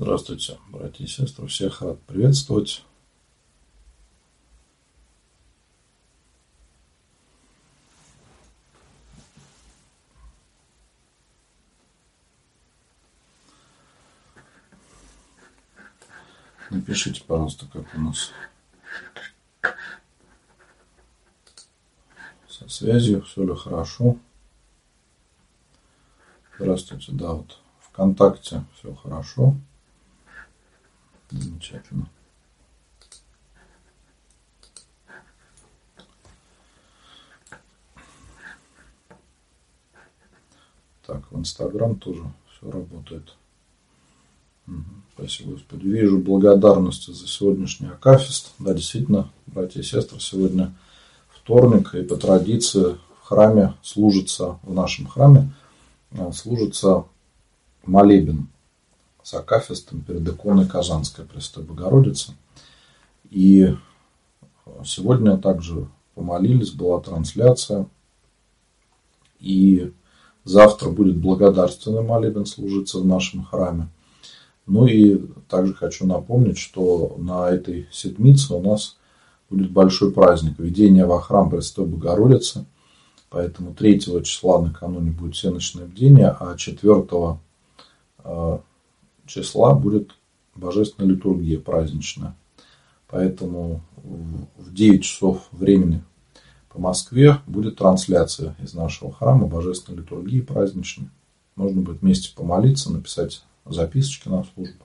Здравствуйте, братья и сестры. Всех рад приветствовать. Напишите, пожалуйста, как у нас со связью, все ли хорошо. Здравствуйте, да, вот ВКонтакте все хорошо. Замечательно. Так, в Инстаграм тоже все работает. Угу, спасибо, Господи. Вижу благодарность за сегодняшний акафист. Да, действительно, братья и сестры, сегодня вторник, и по традиции в храме служится, в нашем храме э, служится молебен с Акафистом перед иконой Казанской Престой Богородицы. И сегодня также помолились, была трансляция. И завтра будет благодарственный молебен служиться в нашем храме. Ну и также хочу напомнить, что на этой седмице у нас будет большой праздник введение во храм Престой Богородицы. Поэтому 3 числа накануне будет всеночное бдение, а 4 числа будет божественная литургия праздничная. Поэтому в 9 часов времени по Москве будет трансляция из нашего храма божественной литургии праздничной. Можно будет вместе помолиться, написать записочки на службу.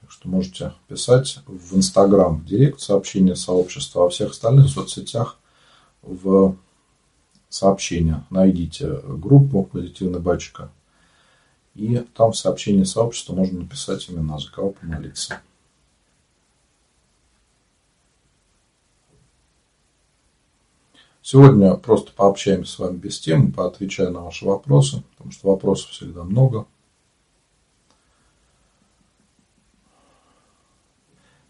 Так что можете писать в Инстаграм, в Директ сообщения сообщества, а во всех остальных соцсетях в сообщения. Найдите группу «Позитивный батюшка» И там в сообщении сообщества можно написать имена, за кого помолиться. Сегодня просто пообщаемся с вами без темы, поотвечаю на ваши вопросы, потому что вопросов всегда много.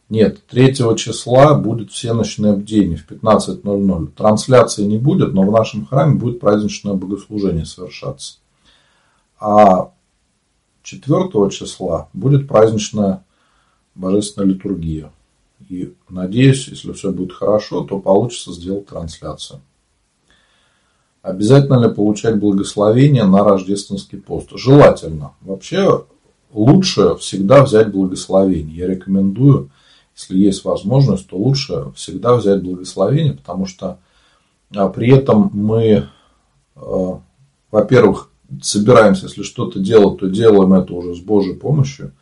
Нет, 3 числа будет всеночное бдение в 15.00. Трансляции не будет, но в нашем храме будет праздничное богослужение совершаться. А 4 числа будет праздничная божественная литургия. И надеюсь, если все будет хорошо, то получится сделать трансляцию. Обязательно ли получать благословение на рождественский пост? Желательно. Вообще лучше всегда взять благословение. Я рекомендую, если есть возможность, то лучше всегда взять благословение, потому что а, при этом мы, а, во-первых, собираемся, если что-то делать, то делаем это уже с Божьей помощью.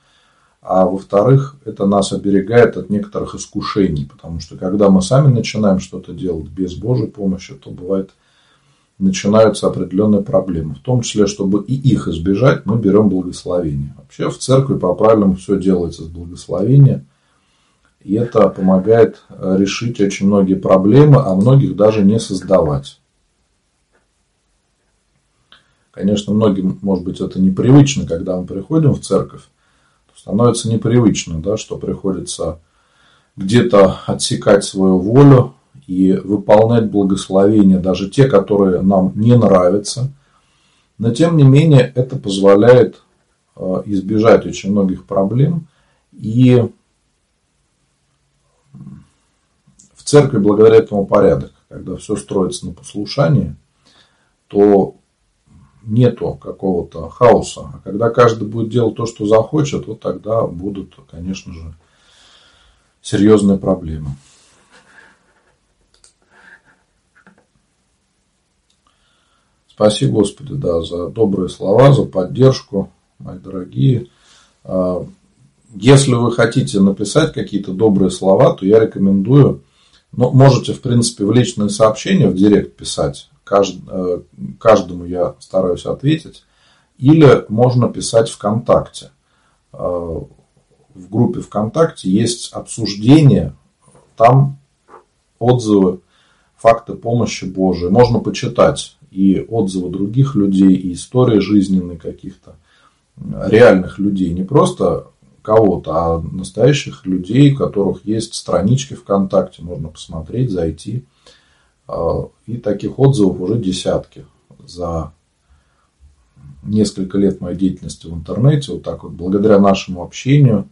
А во-вторых, это нас оберегает от некоторых искушений, потому что когда мы сами начинаем что-то делать без Божьей помощи, то бывает начинаются определенные проблемы. В том числе, чтобы и их избежать, мы берем благословение. Вообще в церкви по-правильному все делается с благословения. И это помогает решить очень многие проблемы, а многих даже не создавать. Конечно, многим, может быть, это непривычно, когда мы приходим в церковь, становится непривычно, да, что приходится где-то отсекать свою волю и выполнять благословения, даже те, которые нам не нравятся. Но тем не менее это позволяет э, избежать очень многих проблем. И в церкви благодаря этому порядок, когда все строится на послушании, то нету какого-то хаоса. А когда каждый будет делать то, что захочет, вот тогда будут, конечно же, серьезные проблемы. Спасибо, Господи, да, за добрые слова, за поддержку, мои дорогие. А, если вы хотите написать какие-то добрые слова, то я рекомендую, ну, можете, в принципе, в личные сообщения в директ писать. Э, каждому я стараюсь ответить. Или можно писать ВКонтакте. Э, в группе ВКонтакте есть обсуждение, там отзывы, факты помощи Божией. Можно почитать и отзывы других людей, и истории жизненные каких-то реальных людей. Не просто кого-то, а настоящих людей, у которых есть странички ВКонтакте. Можно посмотреть, зайти. А, и таких отзывов уже десятки за несколько лет моей деятельности в интернете, вот так вот, благодаря нашему общению,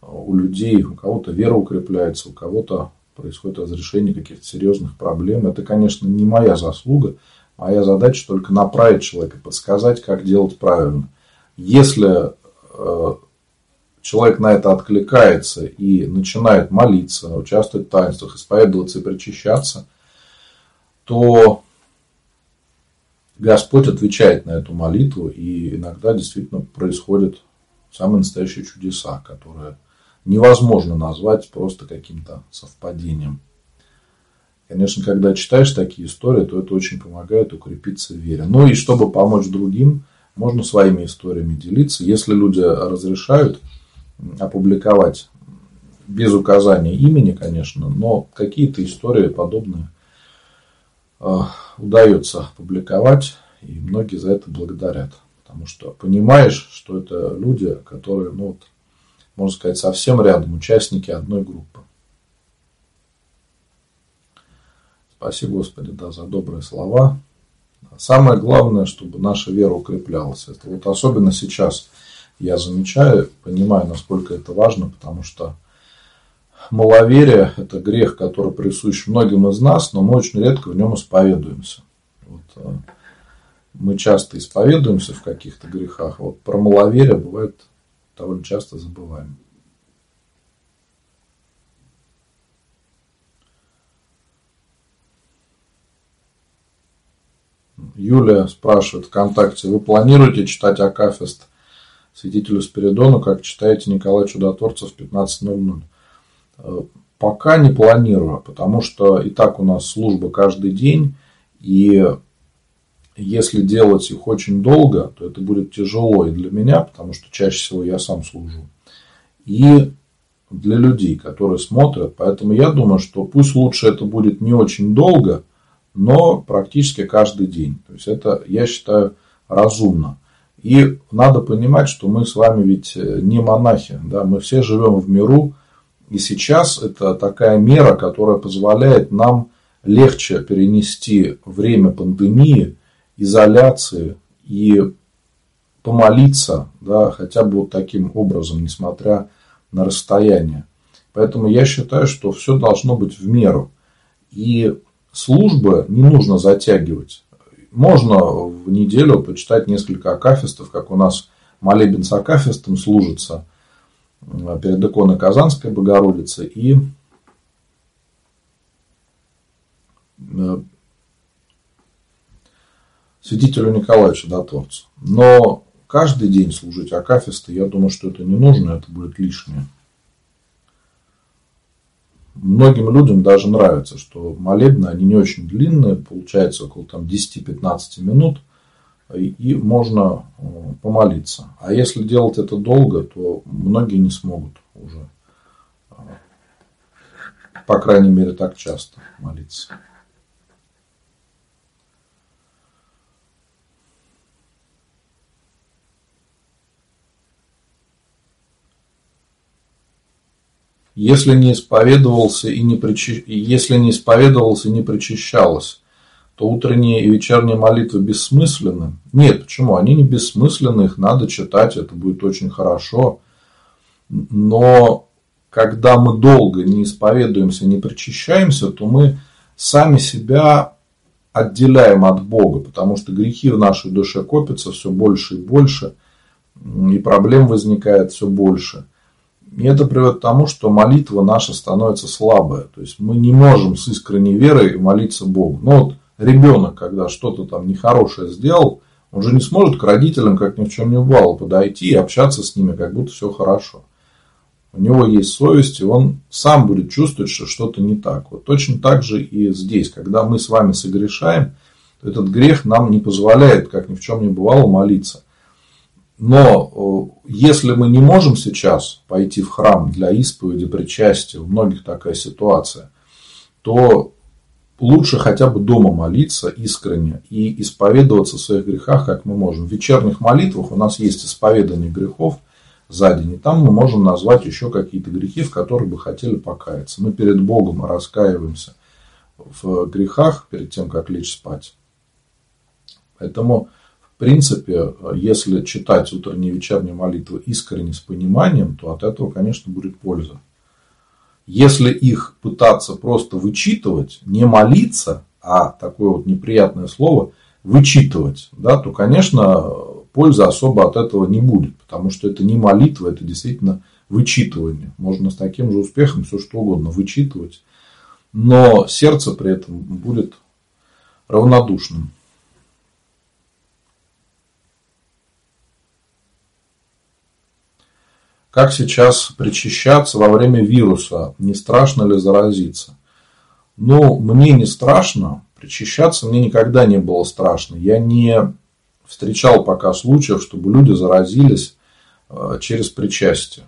у людей, у кого-то вера укрепляется, у кого-то происходит разрешение каких-то серьезных проблем. Это, конечно, не моя заслуга. Моя задача только направить человека, подсказать, как делать правильно. Если э, человек на это откликается и начинает молиться, участвовать в таинствах, исповедоваться и причащаться, то Господь отвечает на эту молитву, и иногда действительно происходят самые настоящие чудеса, которые невозможно назвать просто каким-то совпадением. Конечно, когда читаешь такие истории, то это очень помогает укрепиться в вере. Ну и чтобы помочь другим, можно своими историями делиться. Если люди разрешают опубликовать без указания имени, конечно, но какие-то истории подобные удается публиковать, и многие за это благодарят. Потому что понимаешь, что это люди, которые, ну, вот, можно сказать, совсем рядом, участники одной группы. Спасибо, Господи, да, за добрые слова. Самое главное, чтобы наша вера укреплялась. Это вот особенно сейчас я замечаю, понимаю, насколько это важно, потому что маловерие – это грех, который присущ многим из нас, но мы очень редко в нем исповедуемся. Вот, э, мы часто исповедуемся в каких-то грехах, вот про маловерие бывает довольно часто забываем. Юлия спрашивает ВКонтакте, вы планируете читать Акафист святителю Спиридону, как читаете Николай Чудотворцев в 15.00? Э, пока не планирую, потому что и так у нас служба каждый день, и если делать их очень долго, то это будет тяжело и для меня, потому что чаще всего я сам служу, и для людей, которые смотрят. Поэтому я думаю, что пусть лучше это будет не очень долго, но практически каждый день. То есть это, я считаю, разумно. И надо понимать, что мы с вами ведь не монахи, да, мы все живем в миру, и сейчас это такая мера, которая позволяет нам легче перенести время пандемии, изоляции и помолиться, да, хотя бы вот таким образом, несмотря на расстояние. Поэтому я считаю, что все должно быть в меру. И службы не нужно затягивать. Можно в неделю почитать несколько акафистов, как у нас молебен с акафистом служится перед иконой Казанской Богородицы и э, святителю Николаю Чудотворцу. Но каждый день служить акафисты, я думаю, что это не нужно, это будет лишнее. Многим людям даже нравится, что молебны, они не очень длинные, получается около там, 10-15 минут, и можно э, помолиться. А если делать это долго, то многие не смогут уже, э, по крайней мере, так часто молиться. Если не исповедовался и не, причи... если не исповедовался и не причащалось, то утренние и вечерние молитвы бессмысленны. Нет, почему? Они не бессмысленны, их надо читать, это будет очень хорошо. Но когда мы долго не исповедуемся, не причащаемся, то мы сами себя отделяем от Бога, потому что грехи в нашей душе копятся все больше и больше, и проблем возникает все больше. И это приводит к тому, что молитва наша становится слабая. То есть мы не можем с искренней верой молиться Богу. Ну вот ребенок, когда что-то там нехорошее сделал, он же не сможет к родителям, как ни в чем не бывало, подойти и общаться с ними, как будто все хорошо. У него есть совесть, и он сам будет чувствовать, что что-то не так. Вот точно так же и здесь. Когда мы с вами согрешаем, этот грех нам не позволяет, как ни в чем не бывало, молиться. Но э, если мы не можем сейчас пойти в храм для исповеди, причастия, у многих такая ситуация, то лучше хотя бы дома молиться искренне и исповедоваться в своих грехах, как мы можем. В вечерних молитвах у нас есть исповедание грехов за день, и там мы можем назвать еще какие-то грехи, в которых бы хотели покаяться. Мы перед Богом раскаиваемся в грехах перед тем, как лечь спать. Поэтому в принципе, если читать утренние и вечерние молитвы искренне с пониманием, то от этого, конечно, будет польза. Если их пытаться просто вычитывать, не молиться, а такое вот неприятное слово вычитывать, да, то, конечно, пользы особо от этого не будет, потому что это не молитва, это действительно вычитывание. Можно с таким же успехом все что угодно вычитывать, но сердце при этом будет равнодушным. Как сейчас причащаться во время вируса? Не страшно ли заразиться? Ну, мне не страшно. Причащаться мне никогда не было страшно. Я не встречал пока случаев, чтобы люди заразились э, через причастие.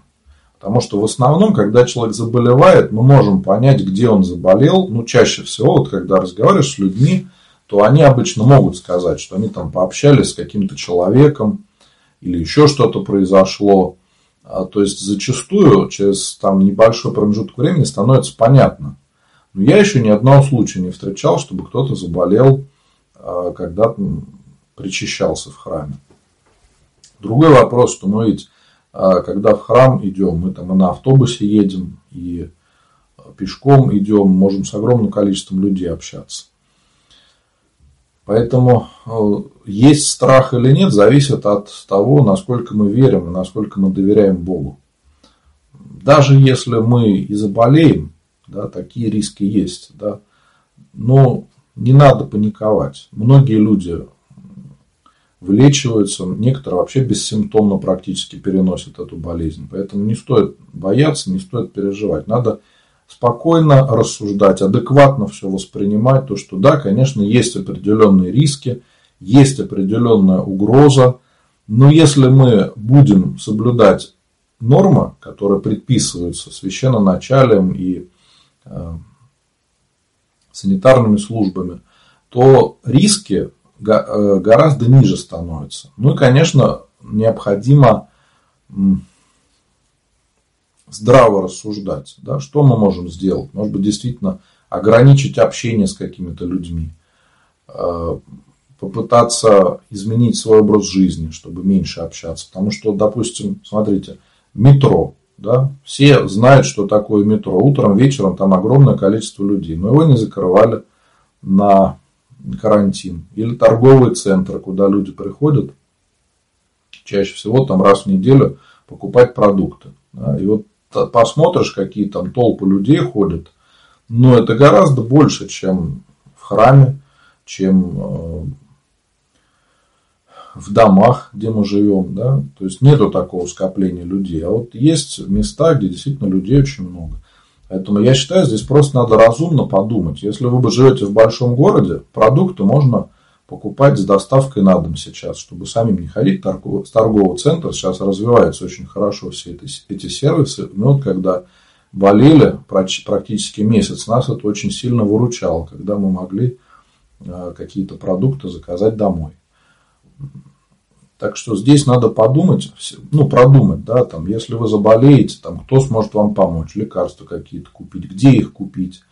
Потому что в основном, когда человек заболевает, мы можем понять, где он заболел. Ну, чаще всего, вот когда разговариваешь с людьми, то они обычно могут сказать, что они там пообщались с каким-то человеком или еще что-то произошло. А, то есть зачастую через там, небольшой промежуток времени становится понятно. Но я еще ни одного случая не встречал, чтобы кто-то заболел, а, когда причащался в храме. Другой вопрос, что мы ведь, а, когда в храм идем, мы там и на автобусе едем, и пешком идем, можем с огромным количеством людей общаться. Поэтому э, есть страх или нет, зависит от того, насколько мы верим насколько мы доверяем Богу. Даже если мы и заболеем, да, такие риски есть, да, но не надо паниковать. Многие люди вылечиваются, некоторые вообще бессимптомно практически переносят эту болезнь. Поэтому не стоит бояться, не стоит переживать. Надо спокойно рассуждать, адекватно все воспринимать, то что да, конечно, есть определенные риски, есть определенная угроза, но если мы будем соблюдать нормы, которые предписываются священноначалием и э, санитарными службами, то риски э, гораздо ниже становятся. Ну и, конечно, необходимо здраво рассуждать. Да, что мы можем сделать? Может быть, действительно ограничить общение с какими-то людьми, э, попытаться изменить свой образ жизни, чтобы меньше общаться. Потому что, допустим, смотрите, метро. Да? Все знают, что такое метро. Утром, вечером там огромное количество людей. Но его не закрывали на карантин. Или торговые центры, куда люди приходят чаще всего там раз в неделю покупать продукты. И вот посмотришь, какие там толпы людей ходят, но это гораздо больше, чем в храме, чем э, в домах, где мы живем, да, то есть нету такого скопления людей, а вот есть места, где действительно людей очень много. Поэтому я считаю, здесь просто надо разумно подумать. Если вы живете в большом городе, продукты можно покупать с доставкой на дом сейчас, чтобы самим не ходить с торгового центра. Сейчас развиваются очень хорошо все эти, эти сервисы. Но вот когда болели практически месяц, нас это очень сильно выручало, когда мы могли э, какие-то продукты заказать домой. Так что здесь надо подумать, ну, продумать, да, там, если вы заболеете, там, кто сможет вам помочь, лекарства какие-то купить, где их купить,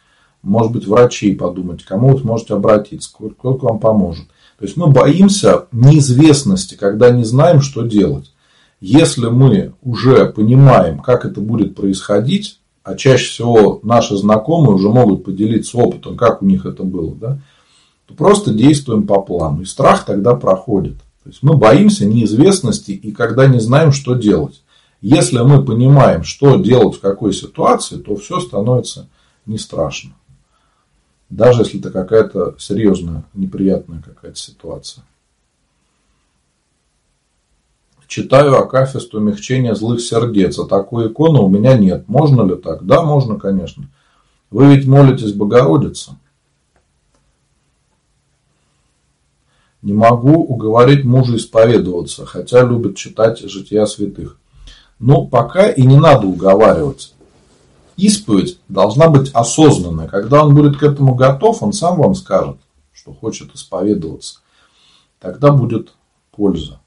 может быть, врачей подумать, кому вы сможете обратиться, кто вам поможет. То есть мы боимся неизвестности, когда не знаем, что делать. Если мы уже понимаем, как это будет происходить, а чаще всего наши знакомые уже могут поделиться опытом, как у них это было, да, то просто действуем по плану. И страх тогда проходит. То есть мы боимся неизвестности и когда не знаем, что делать. Если мы понимаем, что делать в какой ситуации, то все становится не страшно. Даже если это какая-то серьезная, неприятная какая-то ситуация. Читаю Акафист умягчение злых сердец, а такой иконы у меня нет. Можно ли так? Да, можно, конечно. Вы ведь молитесь Богородице. Не могу уговорить мужа исповедоваться, хотя любит читать жития святых. Но пока и не надо уговаривать исповедь должна быть осознанная. Когда он будет к этому готов, он сам вам скажет, что хочет исповедоваться. Тогда будет польза.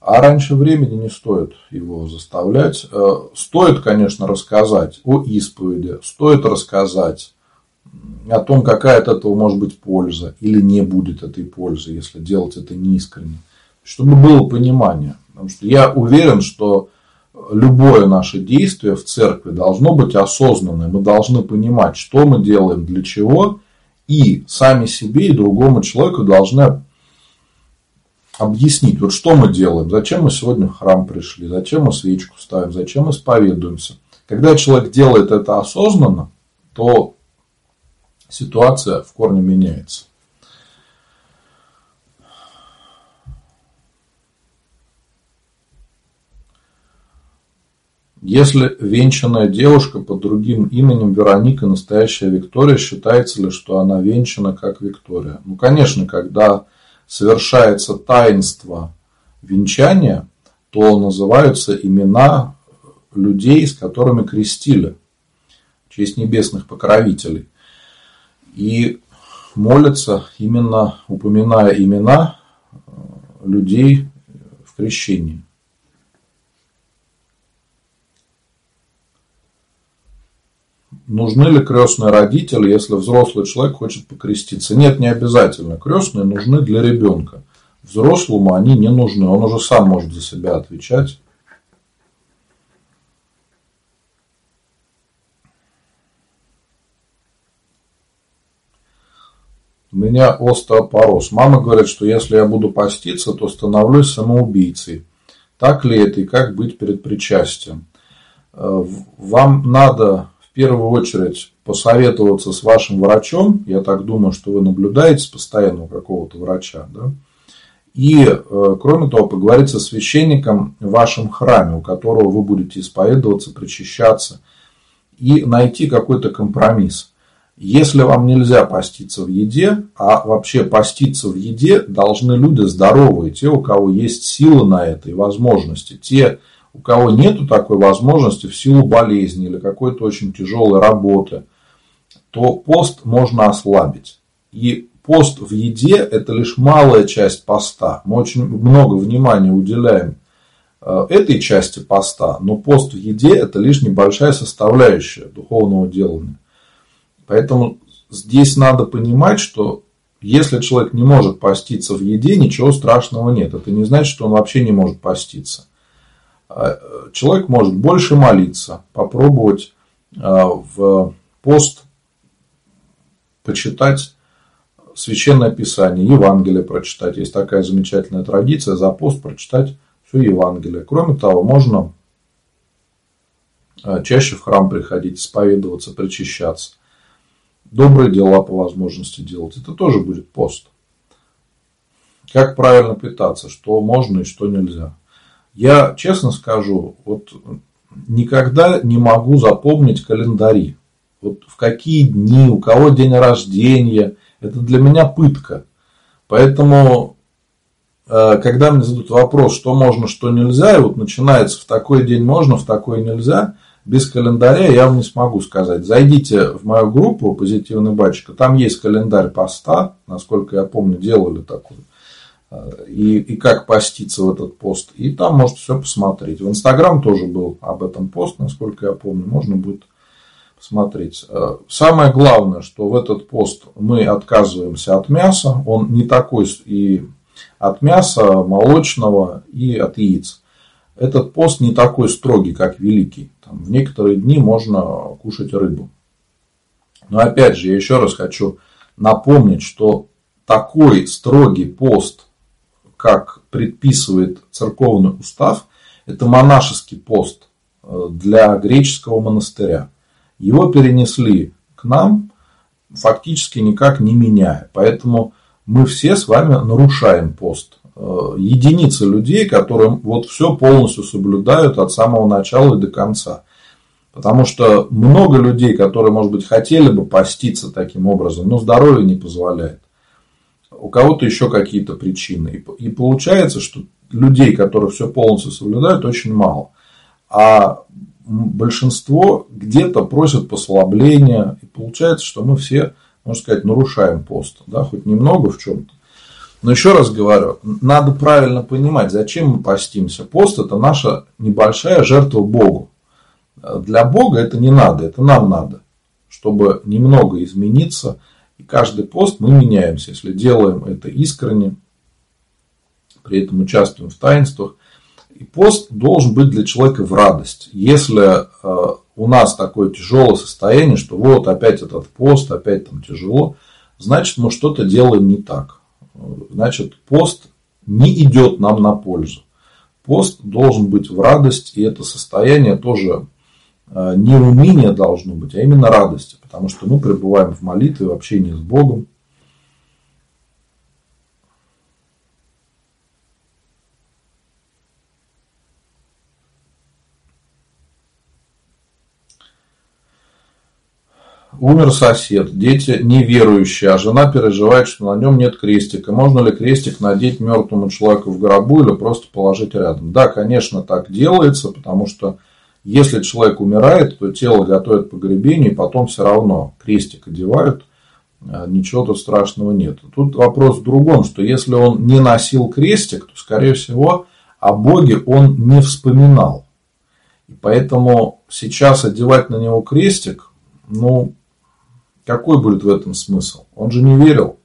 А раньше времени не стоит его заставлять. Э, стоит, конечно, рассказать о исповеди, стоит рассказать о том, какая от этого может быть польза или не будет этой пользы, если делать это неискренне. Чтобы было понимание. Потому что я уверен, что любое наше действие в церкви должно быть осознанное. Мы должны понимать, что мы делаем, для чего. И сами себе и другому человеку должны объяснить, вот что мы делаем, зачем мы сегодня в храм пришли, зачем мы свечку ставим, зачем мы исповедуемся. Когда человек делает это осознанно, то ситуация в корне меняется. Если венчанная девушка под другим именем Вероника настоящая Виктория, считается ли, что она венчана как Виктория? Ну, конечно, когда совершается таинство венчания, то называются имена людей, с которыми крестили, в честь небесных покровителей. И молятся именно упоминая имена э, людей в крещении. Нужны ли крестные родители, если взрослый человек хочет покреститься? Нет, не обязательно. Крестные нужны для ребенка. Взрослому они не нужны. Он уже сам может за себя отвечать. У меня остеопороз. Мама говорит, что если я буду поститься, то становлюсь самоубийцей. Так ли это и как быть перед причастием? Э, вам надо первую очередь посоветоваться с вашим врачом. Я так думаю, что вы наблюдаете постоянно у какого-то врача. Да? И, э, кроме того, поговорить со священником в вашем храме, у которого вы будете исповедоваться, причащаться, и найти какой-то компромисс. Если вам нельзя поститься в еде, а вообще поститься в еде должны люди здоровые, те, у кого есть силы на это и возможности, те, у кого нет такой возможности в силу болезни или какой-то очень тяжелой работы, то пост можно ослабить. И пост в еде – это лишь малая часть поста. Мы очень много внимания уделяем э, этой части поста, но пост в еде – это лишь небольшая составляющая духовного делания. Поэтому здесь надо понимать, что если человек не может поститься в еде, ничего страшного нет. Это не значит, что он вообще не может поститься. А, человек может больше молиться, попробовать а, в пост почитать священное писание, Евангелие прочитать. Есть такая замечательная традиция за пост прочитать все Евангелие. Кроме того, можно а, чаще в храм приходить, исповедоваться, причащаться. Добрые дела по возможности делать. Это тоже будет пост. Как правильно питаться, что можно и что нельзя. Я честно скажу, вот никогда не могу запомнить календари. Вот в какие дни, у кого день рождения. Это для меня пытка. Поэтому, э, когда мне задают вопрос, что можно, что нельзя, и вот начинается в такой день можно, в такой нельзя, без календаря я вам не смогу сказать. Зайдите в мою группу «Позитивный батюшка», там есть календарь поста, насколько я помню, делали такой и, и как поститься в этот пост. И там можете все посмотреть. В Инстаграм тоже был об этом пост, насколько я помню. Можно будет посмотреть. Э, самое главное, что в этот пост мы отказываемся от мяса. Он не такой и от мяса молочного, и от яиц. Этот пост не такой строгий, как великий. Там в некоторые дни можно кушать рыбу. Но опять же, я еще раз хочу напомнить, что такой строгий пост как предписывает церковный устав, это монашеский пост э, для греческого монастыря. Его перенесли к нам, фактически никак не меняя. Поэтому мы все с вами нарушаем пост. Э, единицы людей, которые вот все полностью соблюдают от самого начала и до конца. Потому что много людей, которые, может быть, хотели бы поститься таким образом, но здоровье не позволяет у кого-то еще какие-то причины. И получается, что людей, которые все полностью соблюдают, очень мало. А большинство где-то просят послабления. И получается, что мы все, можно сказать, нарушаем пост. Да, хоть немного в чем-то. Но еще раз говорю, надо правильно понимать, зачем мы постимся. Пост это наша небольшая жертва Богу. Для Бога это не надо, это нам надо чтобы немного измениться. Каждый пост мы меняемся, если делаем это искренне, при этом участвуем в таинствах. И пост должен быть для человека в радость. Если э, у нас такое тяжелое состояние, что вот опять этот пост, опять там тяжело, значит мы что-то делаем не так. Значит пост не идет нам на пользу. Пост должен быть в радость, и это состояние тоже э, не уныние должно быть, а именно радости, потому что мы пребываем в молитве, в общении с Богом. Умер сосед, дети неверующие, а жена переживает, что на нем нет крестика. Можно ли крестик надеть мертвому человеку в гробу или просто положить рядом? Да, конечно, так делается, потому что если человек умирает, то тело готовят к погребению, и потом все равно крестик одевают, а ничего тут страшного нет. Тут вопрос в другом, что если он не носил крестик, то, скорее всего, о Боге он не вспоминал. И поэтому сейчас одевать на него крестик, ну, какой будет в этом смысл? Он же не верил.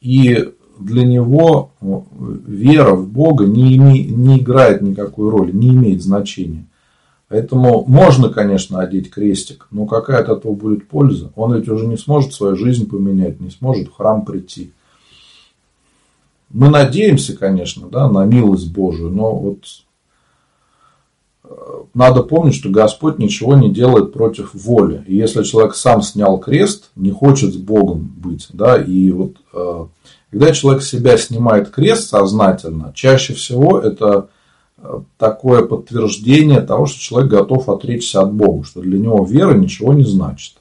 И для него ну, вера в Бога не, име, не играет никакой роли, не имеет значения. Поэтому можно, конечно, одеть крестик, но какая от этого будет польза? Он ведь уже не сможет свою жизнь поменять, не сможет в храм прийти. Мы надеемся, конечно, да, на милость Божию, но вот надо помнить, что Господь ничего не делает против воли. И если человек сам снял крест, не хочет с Богом быть, да, и вот э, когда человек себя снимает крест сознательно, чаще всего это э, такое подтверждение того, что человек готов отречься от Бога, что для него вера ничего не значит.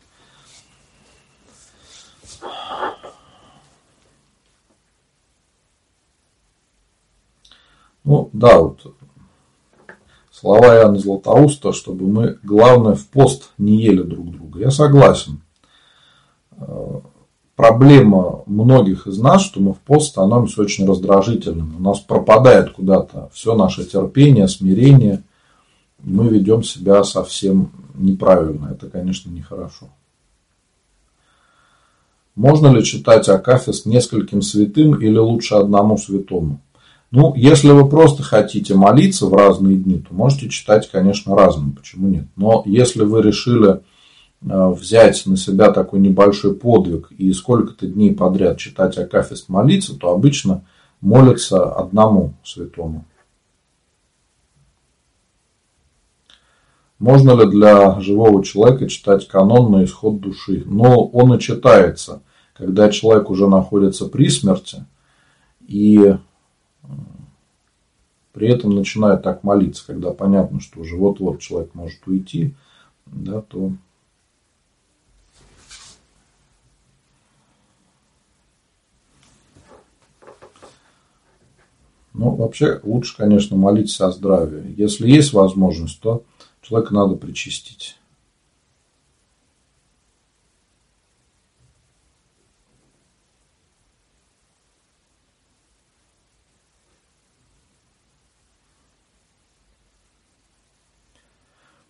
Ну, да, вот слова Иоанна Златоуста, чтобы мы, главное, в пост не ели друг друга. Я согласен. Проблема многих из нас, что мы в пост становимся очень раздражительными. У нас пропадает куда-то все наше терпение, смирение. Мы ведем себя совсем неправильно. Это, конечно, нехорошо. Можно ли читать Акафист нескольким святым или лучше одному святому? Ну, если вы просто хотите молиться в разные дни, то можете читать, конечно, разным, почему нет. Но если вы решили взять на себя такой небольшой подвиг и сколько-то дней подряд читать Акафист молиться, то обычно молятся одному святому. Можно ли для живого человека читать канон на исход души? Но он и читается, когда человек уже находится при смерти, и при этом начинает так молиться, когда понятно, что уже вот-вот человек может уйти, да, то Ну, вообще, лучше, конечно, молиться о здравии. Если есть возможность, то человека надо причастить.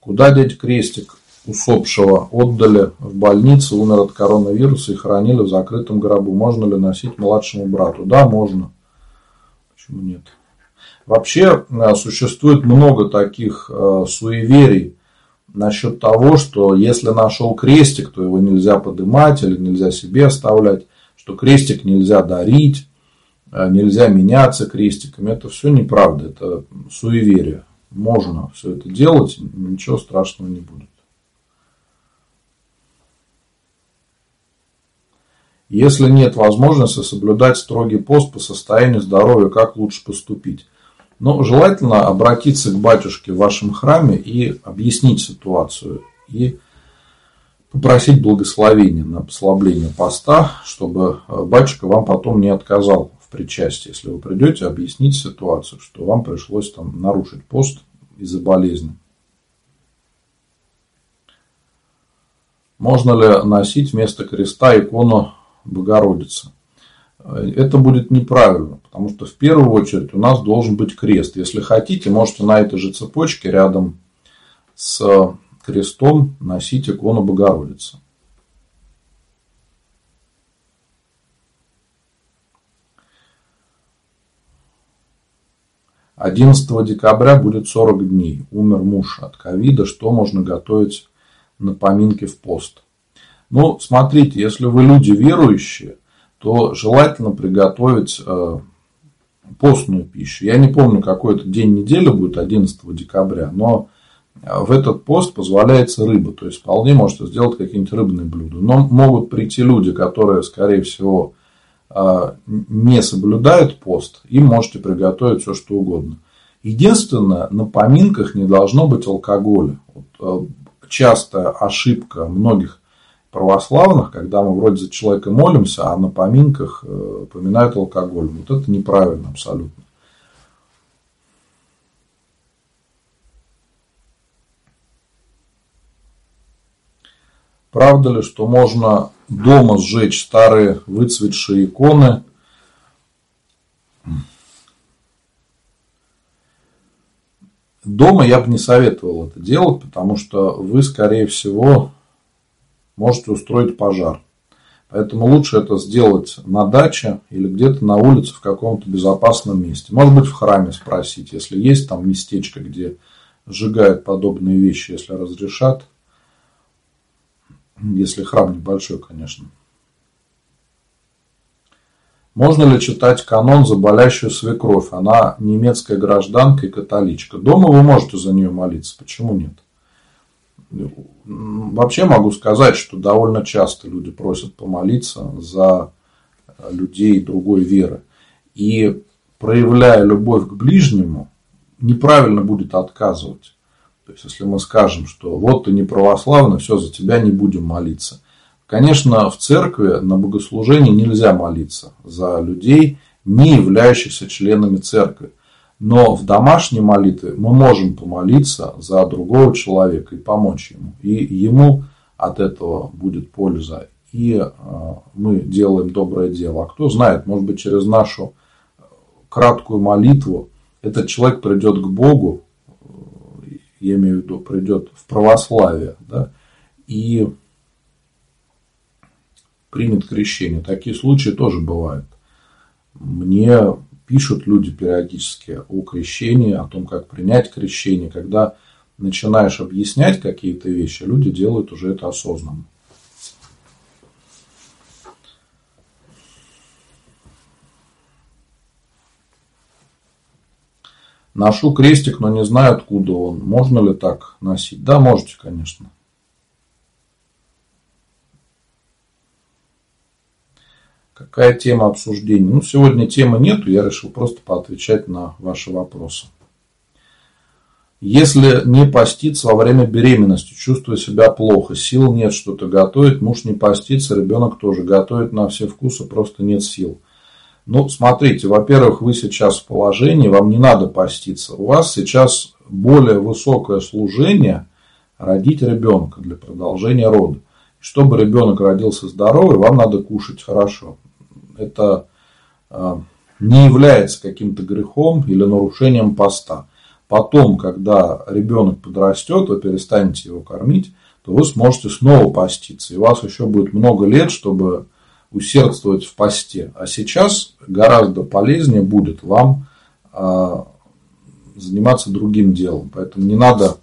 Куда деть крестик усопшего? Отдали в больницу, умер от коронавируса и хоронили в закрытом гробу. Можно ли носить младшему брату? Да, можно. Почему нет? Вообще э, существует много таких э, суеверий насчет того, что если нашел крестик, то его нельзя поднимать или нельзя себе оставлять, что крестик нельзя дарить, э, нельзя меняться крестиками. Это все неправда, это суеверие можно все это делать, ничего страшного не будет. Если нет возможности соблюдать строгий пост по состоянию здоровья, как лучше поступить? Но желательно обратиться к батюшке в вашем храме и объяснить ситуацию. И попросить благословения на послабление поста, чтобы батюшка вам потом не отказал причастие. Если вы придете, объяснить ситуацию, что вам пришлось там нарушить пост из-за болезни. Можно ли носить вместо креста икону Богородица. Это будет неправильно, потому что в первую очередь у нас должен быть крест. Если хотите, можете на этой же цепочке рядом с крестом носить икону Богородицы. Одиннадцатого декабря будет 40 дней. Умер муж от ковида. Что можно готовить на поминки в пост? Ну, смотрите, если вы люди верующие, то желательно приготовить э, постную пищу. Я не помню, какой это день недели будет 11 декабря, но в этот пост позволяется рыба. То есть вполне можете сделать какие-нибудь рыбные блюда. Но могут прийти люди, которые, скорее всего, а, не соблюдают пост, им можете приготовить все, что угодно. Единственное, на поминках не должно быть алкоголя. Вот, частая ошибка многих православных, когда мы вроде за человека молимся, а на поминках э, поминают алкоголь. Вот это неправильно абсолютно. Правда ли, что можно дома сжечь старые выцветшие иконы? Дома я бы не советовал это делать, потому что вы, скорее всего, можете устроить пожар. Поэтому лучше это сделать на даче или где-то на улице в каком-то безопасном месте. Может быть, в храме спросить, если есть там местечко, где сжигают подобные вещи, если разрешат если храм небольшой, конечно. Можно ли читать канон за болящую свекровь? Она немецкая гражданка и католичка. Дома вы можете за нее молиться. Почему нет? Вообще могу сказать, что довольно часто люди просят помолиться за людей другой веры. И проявляя любовь к ближнему, неправильно будет отказывать. То есть, если мы скажем, что вот ты не православный, все, за тебя не будем молиться. Конечно, в церкви на богослужении нельзя молиться за людей, не являющихся членами церкви. Но в домашней молитве мы можем помолиться за другого человека и помочь ему. И ему от этого будет польза. И э, мы делаем доброе дело. А кто знает, может быть, через нашу краткую молитву этот человек придет к Богу, я имею в виду, придет в православие, да, и примет крещение. Такие случаи тоже бывают. Мне пишут люди периодически о крещении, о том, как принять крещение. Когда начинаешь объяснять какие-то вещи, люди делают уже это осознанно. Ношу крестик, но не знаю, откуда он. Можно ли так носить? Да, можете, конечно. Какая тема обсуждения? Ну, сегодня темы нету, я решил просто поотвечать на ваши вопросы. Если не поститься во время беременности, чувствуя себя плохо, сил нет что-то готовить, муж не постится, ребенок тоже готовит на все вкусы, просто нет сил – ну, смотрите, во-первых, вы сейчас в положении, вам не надо поститься. У вас сейчас более высокое служение родить ребенка для продолжения рода. Чтобы ребенок родился здоровый, вам надо кушать хорошо. Это э, не является каким-то грехом или нарушением поста. Потом, когда ребенок подрастет, вы перестанете его кормить, то вы сможете снова поститься. И у вас еще будет много лет, чтобы усердствовать в посте. А сейчас гораздо полезнее будет вам а, заниматься другим делом. Поэтому не надо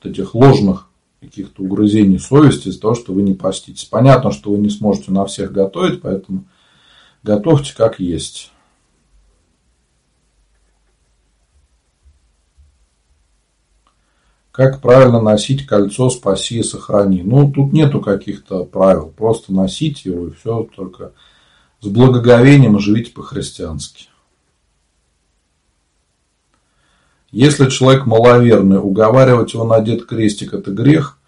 вот этих ложных каких-то угрызений совести из-за того, что вы не поститесь. Понятно, что вы не сможете на всех готовить, поэтому готовьте как есть. Как правильно носить кольцо «Спаси и сохрани». Ну, тут нету каких-то правил. Просто носите его и все, только с благоговением живите по-христиански. Если человек маловерный, уговаривать его надеть крестик – это грех.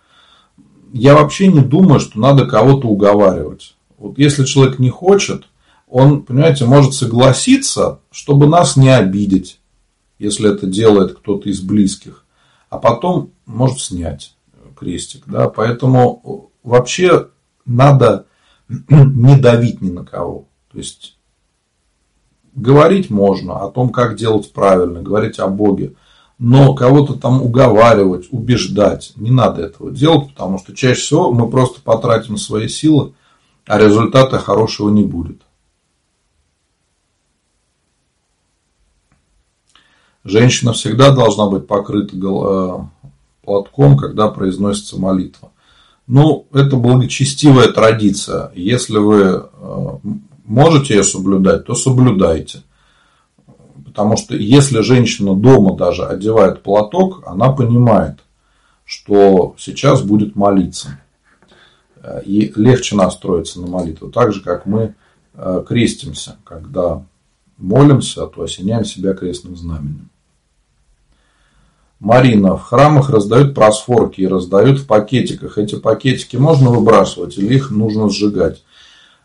Я вообще не думаю, что надо кого-то уговаривать. Вот если человек не хочет, он, понимаете, может согласиться, чтобы нас не обидеть, если это делает кто-то из близких а потом может снять крестик. Да? Поэтому вообще надо не давить ни на кого. То есть говорить можно о том, как делать правильно, говорить о Боге. Но кого-то там уговаривать, убеждать, не надо этого делать, потому что чаще всего мы просто потратим свои силы, а результата хорошего не будет. Женщина всегда должна быть покрыта э, платком, когда произносится молитва. Ну, это благочестивая традиция. Если вы э, можете ее соблюдать, то соблюдайте. Потому что если женщина дома даже одевает платок, она понимает, что сейчас будет молиться. И легче настроиться на молитву. Так же, как мы э, крестимся, когда молимся, то осеняем себя крестным знаменем. Марина, в храмах раздают просфорки и раздают в пакетиках. Эти пакетики можно выбрасывать или их нужно сжигать?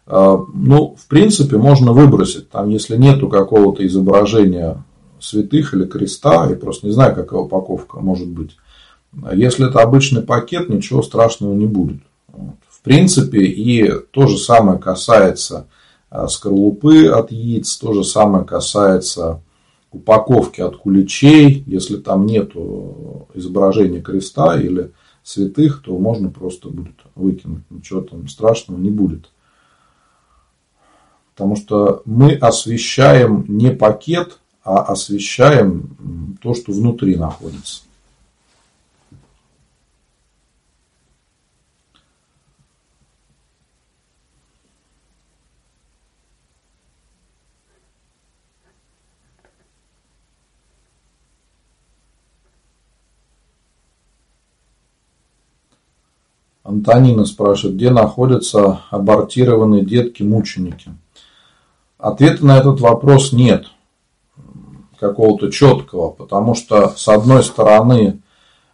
А, ну, в принципе, можно выбросить. Там, если нету какого-то изображения святых или креста, я просто не знаю, какая упаковка может быть. Если это обычный пакет, ничего страшного не будет. В принципе, и то же самое касается а, скорлупы от яиц, то же самое касается упаковки от куличей, если там нет изображения креста или святых, то можно просто будет выкинуть. Ничего там страшного не будет. Потому что мы освещаем не пакет, а освещаем то, что внутри находится. Антонина спрашивает, где находятся абортированные детки-мученики. Ответа на этот вопрос нет какого-то четкого, потому что, с одной стороны,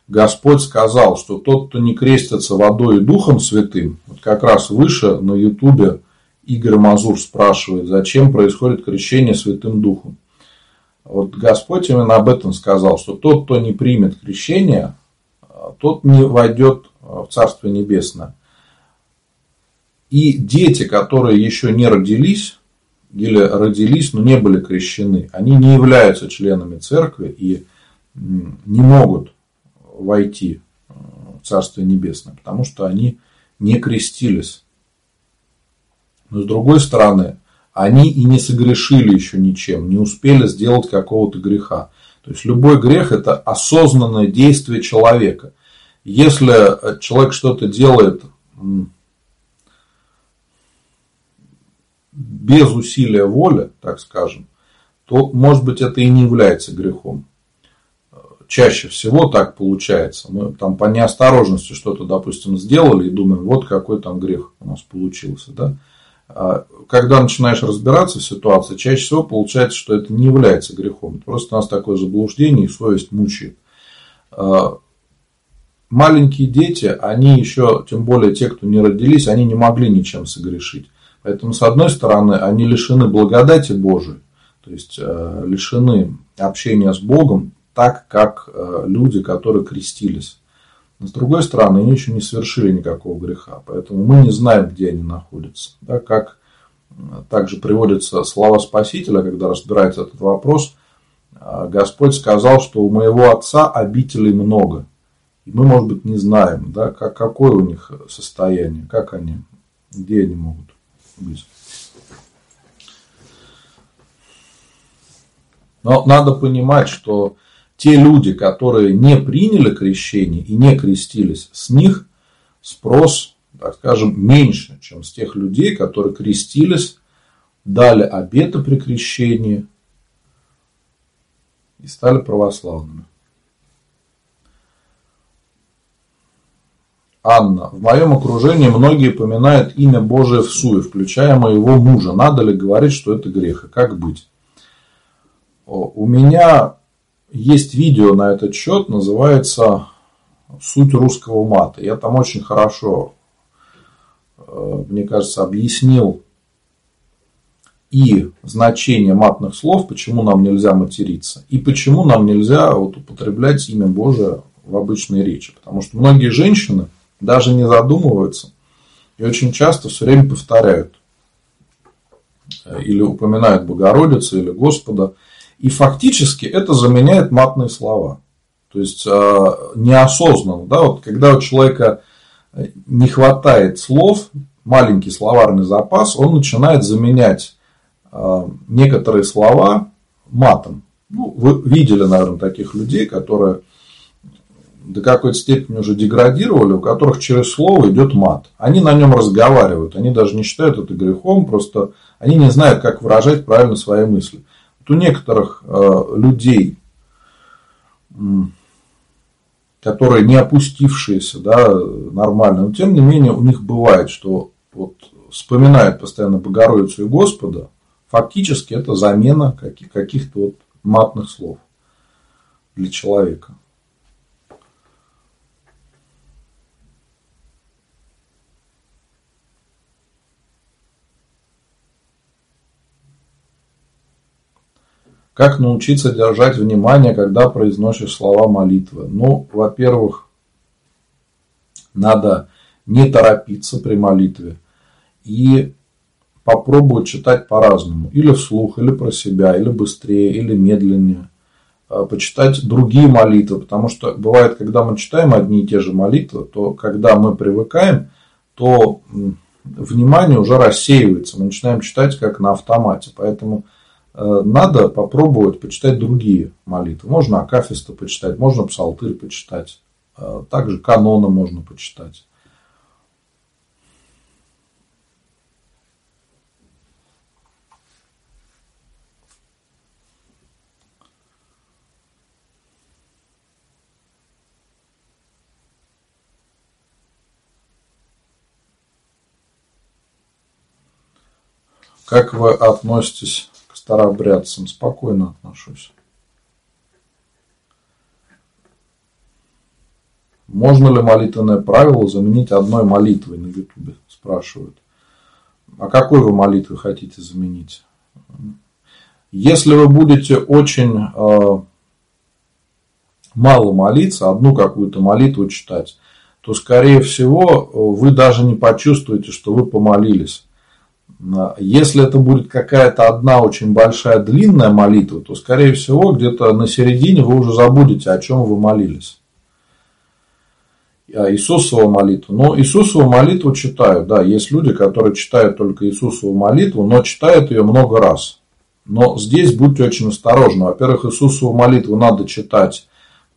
Господь сказал, что тот, кто не крестится водой и духом святым, вот как раз выше на ютубе Игорь Мазур спрашивает, зачем происходит крещение святым духом. Вот Господь именно об этом сказал, что тот, кто не примет крещение, тот не войдет в Царство Небесное. И дети, которые еще не родились, или родились, но не были крещены, они не являются членами церкви и не могут войти в Царствие Небесное, потому что они не крестились. Но с другой стороны, они и не согрешили еще ничем, не успели сделать какого-то греха. То есть любой грех это осознанное действие человека. Если человек что-то делает без усилия воли, так скажем, то, может быть, это и не является грехом. Чаще всего так получается. Мы там по неосторожности что-то, допустим, сделали и думаем, вот какой там грех у нас получился. Да? А когда начинаешь разбираться в ситуации, чаще всего получается, что это не является грехом. Просто у нас такое заблуждение и совесть мучает. А маленькие дети, они еще, тем более те, кто не родились, они не могли ничем согрешить. Поэтому, с одной стороны, они лишены благодати Божией, то есть э, лишены общения с Богом так, как э, люди, которые крестились. Но с другой стороны, они еще не совершили никакого греха, поэтому мы не знаем, где они находятся. Да, как э, также приводятся слова Спасителя, когда разбирается этот вопрос, Господь сказал, что у моего Отца обителей много. И мы, может быть, не знаем, да, как, какое у них состояние, как они, где они могут быть. Но надо понимать, что те люди, которые не приняли крещение и не крестились, с них спрос, так скажем, меньше, чем с тех людей, которые крестились, дали обеты при крещении и стали православными. Анна. В моем окружении многие поминают имя Божие в суе, включая моего мужа. Надо ли говорить, что это грех? И как быть? У меня есть видео на этот счет, называется «Суть русского мата». Я там очень хорошо, э, мне кажется, объяснил и значение матных слов, почему нам нельзя материться, и почему нам нельзя вот употреблять имя Божие в обычной речи. Потому что многие женщины – даже не задумываются и очень часто все время повторяют э, или упоминают Богородицу или Господа. И фактически это заменяет матные слова. То есть э, неосознанно, да, вот когда у человека э, не хватает слов, маленький словарный запас, он начинает заменять некоторые слова матом. Ну, вы видели, наверное, таких людей, которые до какой-то степени уже деградировали, у которых через слово идет мат. Они на нем разговаривают, они даже не считают это грехом, просто они не знают, как выражать правильно свои мысли. Вот у некоторых э, людей, которые не опустившиеся, да, нормально, но тем не менее у них бывает, что вот вспоминают постоянно Богородицу и Господа, фактически это замена каких-то вот матных слов для человека. Как научиться держать внимание, когда произносишь слова молитвы? Ну, во-первых, надо не торопиться при молитве и попробовать читать по-разному. Или вслух, или про себя, или быстрее, или медленнее. А, почитать другие молитвы, потому что бывает, когда мы читаем одни и те же молитвы, то когда мы привыкаем, то внимание уже рассеивается. Мы начинаем читать как на автомате. Поэтому надо попробовать почитать другие молитвы. Можно Акафиста почитать, можно Псалтырь почитать, э, также каноны можно почитать. Как вы относитесь старообрядцам спокойно отношусь. Можно ли молитвенное правило заменить одной молитвой на Ютубе? Спрашивают. А какой вы молитвы хотите заменить? Если вы будете очень э, мало молиться, одну какую-то молитву читать, то, скорее всего, вы даже не почувствуете, что вы помолились. Если это будет какая-то одна очень большая длинная молитва, то, скорее всего, где-то на середине вы уже забудете, о чем вы молились. А Иисусову молитву. Но Иисусову молитву читают. Да, есть люди, которые читают только Иисусову молитву, но читают ее много раз. Но здесь будьте очень осторожны. Во-первых, Иисусову молитву надо читать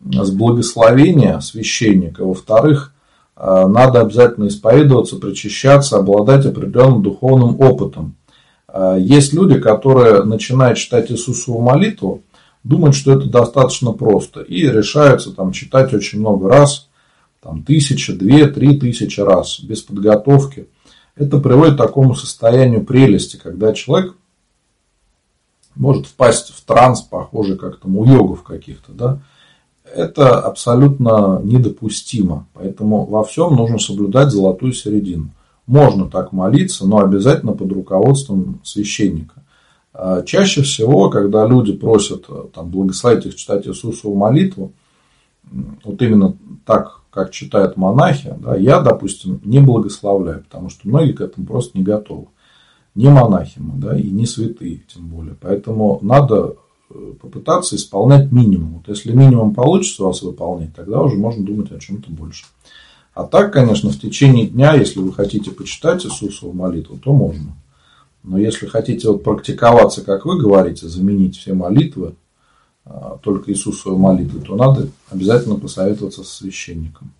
с благословения священника. Во-вторых, надо обязательно исповедоваться, причащаться, обладать определенным духовным опытом. Э, есть люди, которые начинают читать Иисусову молитву, думают, что это достаточно просто, и решаются там читать очень много раз, там тысяча, две, три тысячи раз, без подготовки. Это приводит к такому состоянию прелести, когда человек может впасть в транс, похожий как там у йогов каких-то, да, это абсолютно недопустимо. Поэтому во всем нужно соблюдать золотую середину. Можно так молиться, но обязательно под руководством священника. А чаще всего, когда люди просят там, благословить их читать Иисусову молитву, вот именно так, как читают монахи, да, я, допустим, не благословляю, потому что многие к этому просто не готовы. Не монахи мы, да, и не святые, тем более. Поэтому надо попытаться исполнять минимум. Вот если минимум получится у вас выполнять, тогда уже можно думать о чем-то больше. А так, конечно, в течение дня, если вы хотите почитать Иисусову молитву, то можно. Но если хотите вот практиковаться, как вы говорите, заменить все молитвы, а, только Иисусову молитву, то надо обязательно посоветоваться со священником.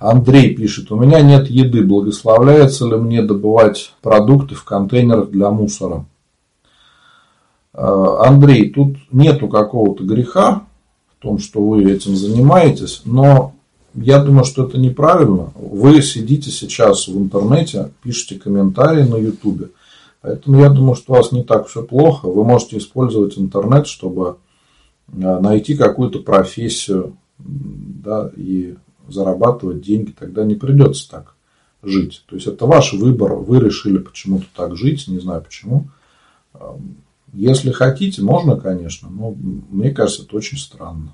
Андрей пишет, у меня нет еды, благословляется ли мне добывать продукты в контейнерах для мусора? Э, Андрей, тут нету какого-то греха в том, что вы этим занимаетесь, но я думаю, что это неправильно. Вы сидите сейчас в интернете, пишете комментарии на ютубе. Поэтому я думаю, что у вас не так все плохо. Вы можете использовать интернет, чтобы э, найти какую-то профессию да, и зарабатывать деньги, тогда не придется так жить. То есть это ваш выбор, вы решили почему-то так жить, не знаю почему. Если хотите, можно, конечно, но мне кажется, это очень странно.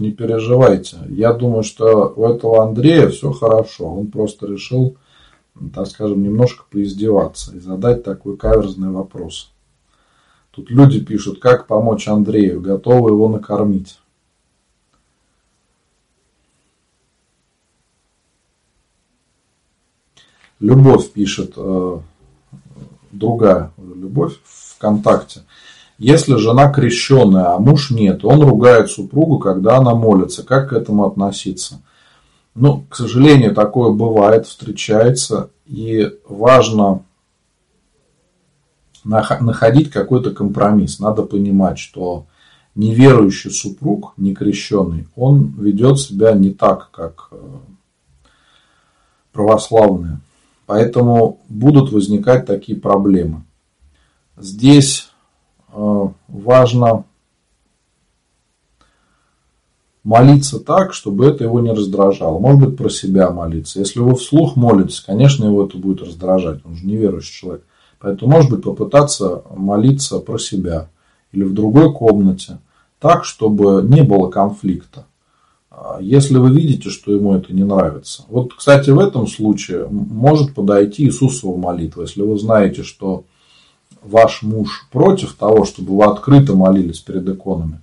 Не переживайте. Я думаю, что у этого Андрея все хорошо. Он просто решил, так скажем, немножко поиздеваться и задать такой каверзный вопрос. Тут люди пишут, как помочь Андрею, готовы его накормить. Любовь пишет, э, другая любовь ВКонтакте. Если жена крещенная, а муж нет, он ругает супругу, когда она молится. Как к этому относиться? Ну, к сожалению, такое бывает, встречается. И важно находить какой-то компромисс. Надо понимать, что неверующий супруг, не крещенный, он ведет себя не так, как э, православные. Поэтому будут возникать такие проблемы. Здесь важно молиться так, чтобы это его не раздражало. Может быть, про себя молиться. Если вы вслух молитесь, конечно, его это будет раздражать. Он же неверующий человек. Поэтому, может быть, попытаться молиться про себя или в другой комнате, так, чтобы не было конфликта. А если вы видите, что ему это не нравится. Вот, кстати, в этом случае может подойти Иисусова молитва. Если вы знаете, что ваш муж против того, чтобы вы открыто молились перед иконами,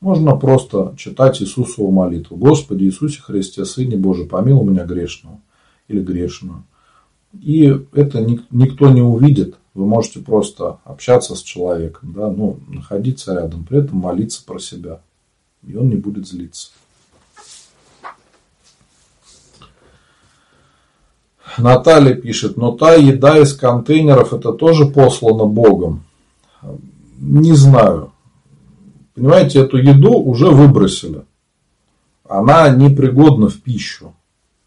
можно просто читать Иисусову молитву. Господи Иисусе Христе, Сыне Божий, помилуй меня грешного или грешную. И это никто не увидит. Вы можете просто общаться с человеком, да, ну, находиться рядом, при этом молиться про себя. И он не будет злиться. Наталья пишет, но та еда из контейнеров это тоже послана Богом. Не знаю. Понимаете, эту еду уже выбросили. Она непригодна в пищу.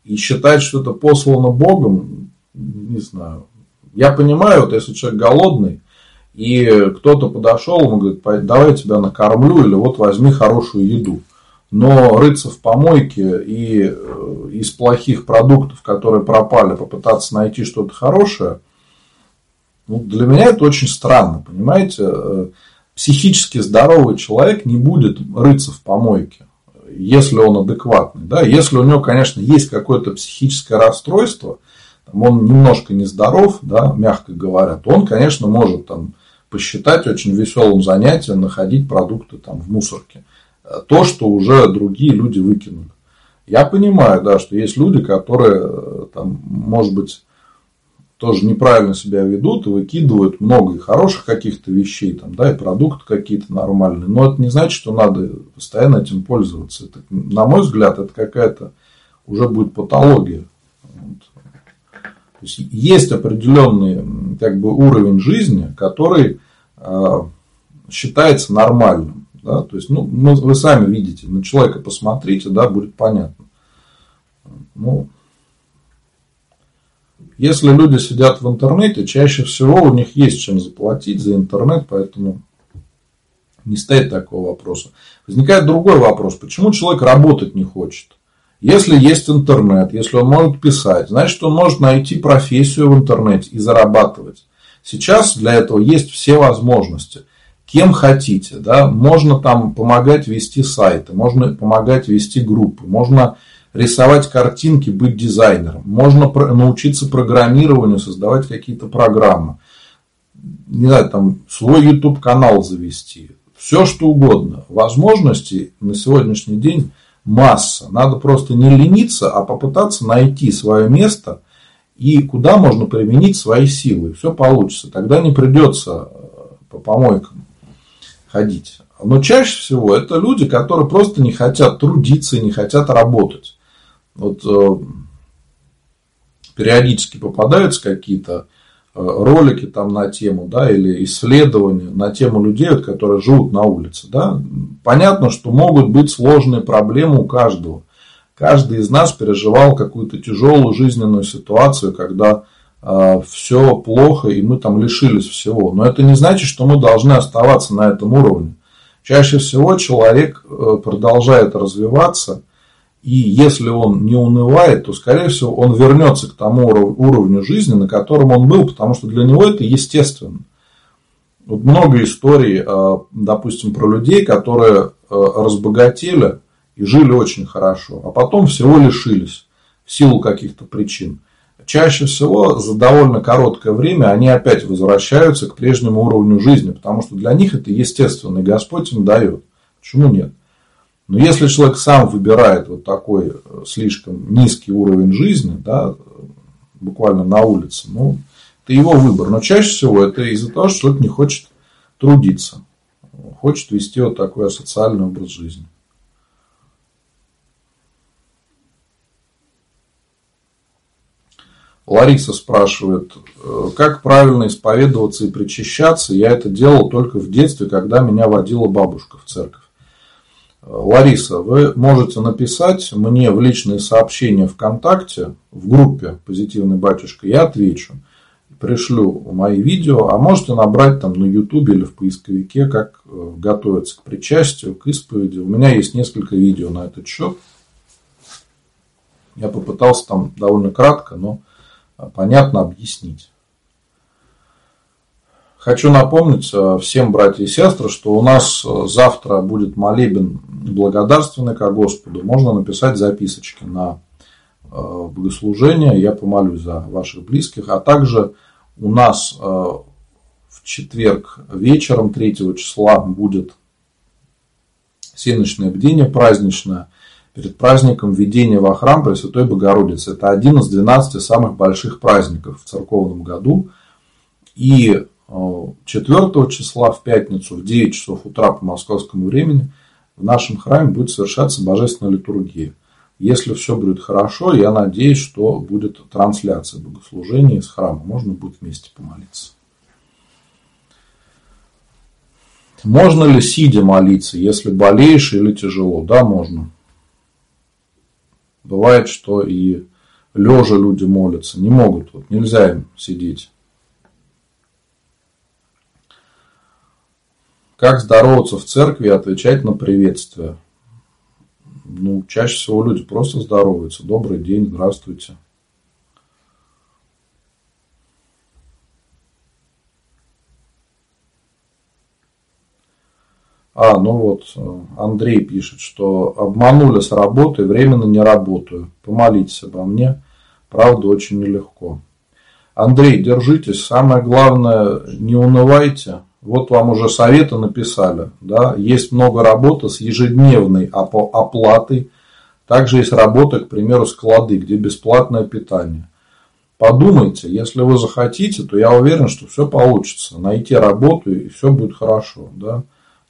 И считать, что это послано Богом, не знаю. Я понимаю, вот если человек голодный, и кто-то подошел, ему говорит, давай я тебя накормлю, или вот возьми хорошую еду но рыться в помойке и э, из плохих продуктов, которые пропали, попытаться найти что-то хорошее, ну, для меня это очень странно, понимаете? Э, психически здоровый человек не будет рыться в помойке, если он адекватный. Да? Если у него, конечно, есть какое-то психическое расстройство, он немножко нездоров, да, мягко говоря, то он, конечно, может там, посчитать очень веселым занятием находить продукты там, в мусорке то, что уже другие люди выкинули. Я понимаю, да, что есть люди, которые, э, там, может быть, тоже неправильно себя ведут и выкидывают много и хороших каких-то вещей, там, да, и продукты какие-то нормальные. Но это не значит, что надо постоянно этим пользоваться. Это, на мой взгляд, это какая-то уже будет патология. То есть, есть определенный как бы, уровень жизни, который э, считается нормальным. Да? То есть, ну, вы сами видите, на человека посмотрите, да, будет понятно. Ну, если люди сидят в интернете, чаще всего у них есть чем заплатить за интернет, поэтому не стоит такого вопроса. Возникает другой вопрос. Почему человек работать не хочет? Если есть интернет, если он может писать, значит, он может найти профессию в интернете и зарабатывать. Сейчас для этого есть все возможности кем хотите. Да? Можно там помогать вести сайты, можно помогать вести группы, можно рисовать картинки, быть дизайнером, можно научиться программированию, создавать какие-то программы, не знаю, там свой YouTube канал завести, все что угодно. Возможностей на сегодняшний день масса. Надо просто не лениться, а попытаться найти свое место и куда можно применить свои силы. Все получится. Тогда не придется по помойкам ходить. Но чаще всего это люди, которые просто не хотят трудиться и не хотят работать. Вот э, периодически попадаются какие-то э, ролики там на тему, да, или исследования на тему людей, вот, которые живут на улице, да. Понятно, что могут быть сложные проблемы у каждого. Каждый из нас переживал какую-то тяжелую жизненную ситуацию, когда все плохо, и мы там лишились всего. Но это не значит, что мы должны оставаться на этом уровне. Чаще всего человек э, продолжает развиваться, и если он не унывает, то, скорее всего, он вернется к тому уровню жизни, на котором он был, потому что для него это естественно. Вот много историй, э, допустим, про людей, которые э, разбогатели и жили очень хорошо, а потом всего лишились в силу каких-то причин. Чаще всего за довольно короткое время они опять возвращаются к прежнему уровню жизни, потому что для них это естественно, и Господь им дает. Почему нет? Но если человек сам выбирает вот такой э, слишком низкий уровень жизни, да, буквально на улице, ну, это его выбор. Но чаще всего это из-за того, что человек не хочет трудиться, хочет вести вот такой асоциальный образ жизни. Лариса спрашивает, «Э, как правильно исповедоваться и причащаться? Я это делал только в детстве, когда меня водила бабушка в церковь. Лариса, вы можете написать мне в личные сообщения ВКонтакте, в группе «Позитивный батюшка», я отвечу. Пришлю мои видео, а можете набрать там на YouTube или в поисковике, как э, готовиться к причастию, к исповеди. У меня есть несколько видео на этот счет. Я попытался там довольно кратко, но э, понятно объяснить. Хочу напомнить э, всем, братья и сестры, что у нас э, завтра будет молебен благодарственный ко Господу. Можно написать записочки на э, богослужение. Я помолюсь за ваших близких. А также у нас в четверг вечером 3 числа будет сеночное бдение праздничное перед праздником введения во храм Пресвятой Богородицы. Это один из 12 самых больших праздников в церковном году. И 4 числа в пятницу в 9 часов утра по московскому времени в нашем храме будет совершаться божественная литургия. Если все будет хорошо, я надеюсь, что будет трансляция богослужения из храма. Можно будет вместе помолиться. Можно ли сидя молиться, если болеешь или тяжело? Да, можно. Бывает, что и лежа люди молятся. Не могут. Вот нельзя им сидеть. Как здороваться в церкви и отвечать на приветствие? Ну, чаще всего люди просто здороваются. Добрый день, здравствуйте. А, ну вот, Андрей пишет, что обманули с работы, временно не работаю. Помолитесь обо мне. Правда, очень нелегко. Андрей, держитесь. Самое главное, не унывайте. Вот вам уже советы написали. Да? Есть много работы с ежедневной оплатой. Также есть работа, к примеру, склады, где бесплатное питание. Подумайте, если вы захотите, то я уверен, что все получится. Найти работу и все будет хорошо. Да?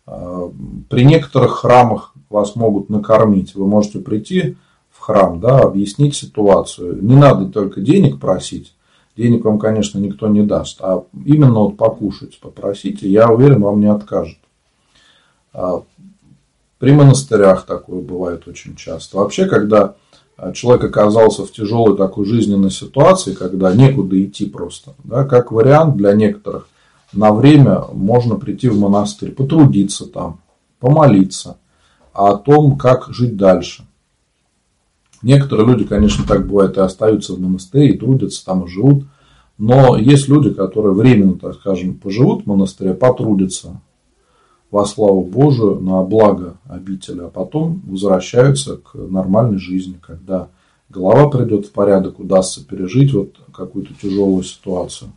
А, при некоторых храмах вас могут накормить. Вы можете прийти в храм, да, объяснить ситуацию. Не надо только денег просить, денег вам, конечно, никто не даст, а именно вот покушать попросите, я уверен, вам не откажут. А при монастырях такое бывает очень часто. Вообще, когда человек оказался в тяжелой такой жизненной ситуации, когда некуда идти просто, да, как вариант для некоторых, на время можно прийти в монастырь, потрудиться там, помолиться о том, как жить дальше – Некоторые люди, конечно, так бывает и остаются в монастыре, и трудятся там и живут. Но есть люди, которые временно, так скажем, поживут в монастыре, потрудятся во славу Божию, на благо обители, а потом возвращаются к нормальной жизни, когда голова придет в порядок, удастся пережить вот какую-то тяжелую ситуацию.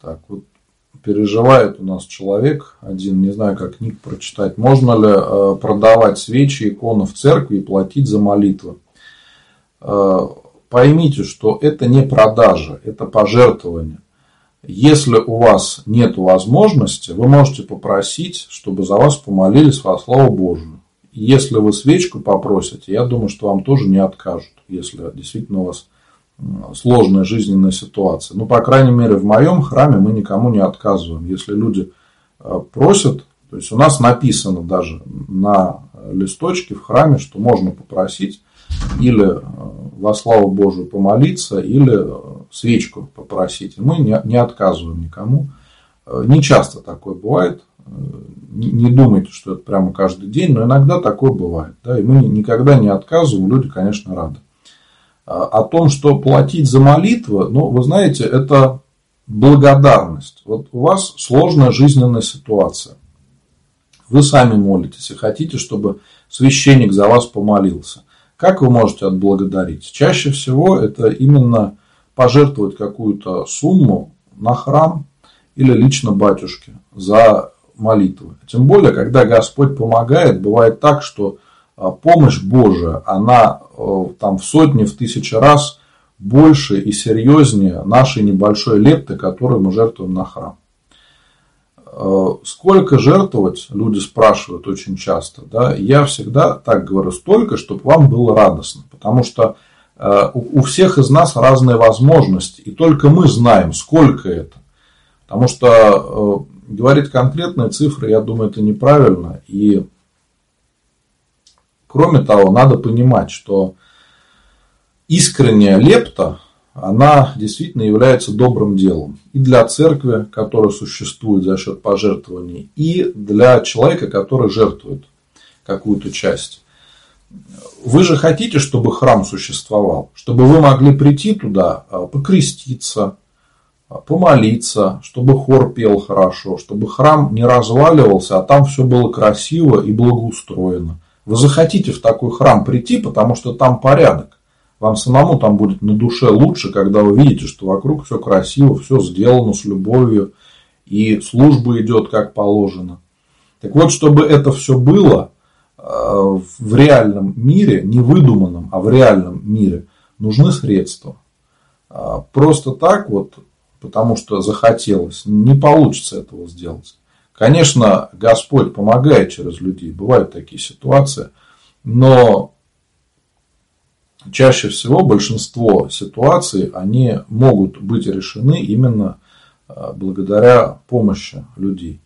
Так, вот переживает у нас человек один, не знаю, как ник прочитать, можно ли э, продавать свечи, иконы в церкви и платить за молитвы. Э, поймите, что это не продажа, это пожертвование. Если у вас нет возможности, вы можете попросить, чтобы за вас помолились во славу Божию. Если вы свечку попросите, я думаю, что вам тоже не откажут, если действительно у вас сложная жизненная ситуация. Ну, по крайней мере, в моем храме мы никому не отказываем. Если люди э, просят, то есть у нас написано даже на листочке в храме, что можно попросить или э, во славу Божию помолиться, или э, свечку попросить. Мы не, не отказываем никому. Не часто такое бывает. не думайте, что это прямо каждый день, но иногда такое бывает. Да, и мы никогда не отказываем, люди, конечно, рады. А, о том, что платить за молитвы, ну, вы знаете, это благодарность. Вот у вас сложная жизненная ситуация. Вы сами молитесь и хотите, чтобы священник за вас помолился. Как вы можете отблагодарить? Чаще всего это именно пожертвовать какую-то сумму на храм или лично батюшке за молитвы. Тем более, когда Господь помогает, бывает так, что помощь Божия, она э, там в сотни, в тысячи раз больше и серьезнее нашей небольшой лепты, которую мы жертвуем на храм. Э, сколько жертвовать, люди спрашивают очень часто. Да? Я всегда так говорю, столько, чтобы вам было радостно. Потому что э, у всех из нас разные возможности. И только мы знаем, сколько это. Потому что говорить конкретные цифры, я думаю, это неправильно. И Кроме того, надо понимать, что искренняя лепта, она действительно является добрым делом. И для церкви, которая существует за счет пожертвований, и для человека, который жертвует какую-то часть. Вы же хотите, чтобы храм существовал, чтобы вы могли прийти туда, а, покреститься, а, помолиться, чтобы хор пел хорошо, чтобы храм не разваливался, а там все было красиво и благоустроено. Вы захотите в такой храм прийти, потому что там порядок. Вам самому там будет на душе лучше, когда вы видите, что вокруг все красиво, все сделано с любовью, и служба идет как положено. Так вот, чтобы это все было э, в реальном мире, не выдуманном, а в реальном мире, нужны средства. А просто так вот, потому что захотелось, не получится этого сделать. Конечно, Господь помогает через людей, бывают такие ситуации, но чаще всего большинство ситуаций, они могут быть решены именно а, благодаря помощи людей.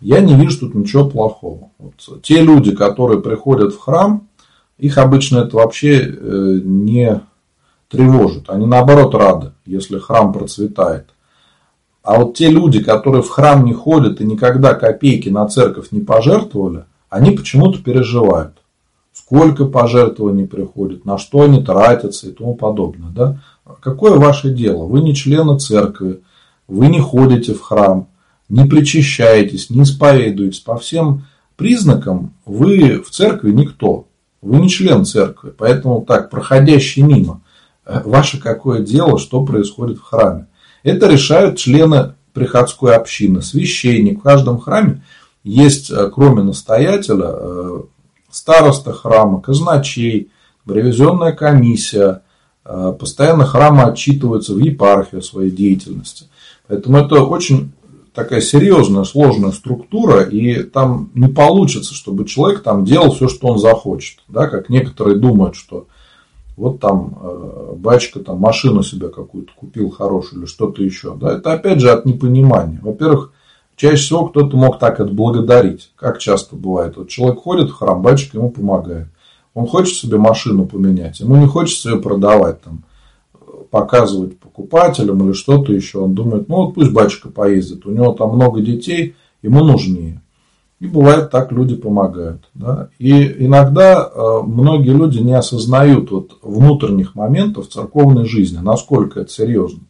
Я не вижу тут ничего плохого. Вот те люди, которые приходят в храм, их обычно это вообще э, не тревожит. Они наоборот рады, если храм процветает. А вот те люди, которые в храм не ходят и никогда копейки на церковь не пожертвовали, они почему-то переживают. Сколько пожертвований приходит, на что они тратятся и тому подобное. Да? Какое ваше дело? Вы не члены церкви, вы не ходите в храм, не причащаетесь, не исповедуетесь. По всем признакам вы в церкви никто. Вы не член церкви. Поэтому так, проходящий мимо. Э, ваше какое дело, что происходит в храме. Это решают члены приходской общины, священник. В каждом храме есть, э, кроме настоятеля, э, староста храма, казначей, ревизионная комиссия. Э, постоянно храмы отчитываются в епархии о своей деятельности. Поэтому это очень такая серьезная, сложная структура, и там не получится, чтобы человек там делал все, что он захочет. Да, как некоторые думают, что вот там э, батюшка там машину себе какую-то купил хорошую или что-то еще. Да, это опять же от непонимания. Во-первых, чаще всего кто-то мог так отблагодарить. Как часто бывает. Вот человек ходит в храм, батюшка ему помогает. Он хочет себе машину поменять, ему не хочется ее продавать, там, показывать покупателям или что-то еще. Он думает, ну вот пусть батюшка поездит, у него там много детей, ему нужнее. И бывает так, люди помогают. Да? И иногда э, многие люди не осознают вот внутренних моментов церковной жизни, насколько это серьезно.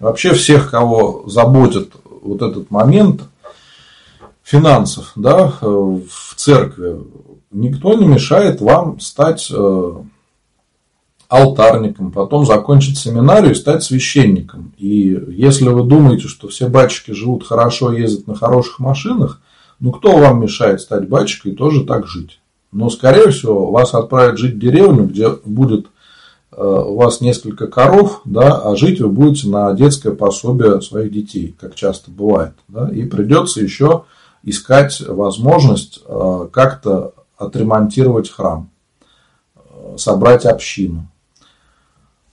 Вообще всех, кого заботит вот этот момент финансов да, э, в церкви, никто не мешает вам стать э, алтарником, потом закончить семинарию и стать священником. И если вы думаете, что все батюшки живут хорошо, ездят на хороших машинах, ну, кто вам мешает стать батюшкой и тоже так жить? Но, скорее всего, вас отправят жить в деревню, где будет э, у вас несколько коров, да, а жить вы будете на детское пособие своих детей, как часто бывает. Да, и придется еще искать возможность э, как-то отремонтировать храм, э, собрать общину.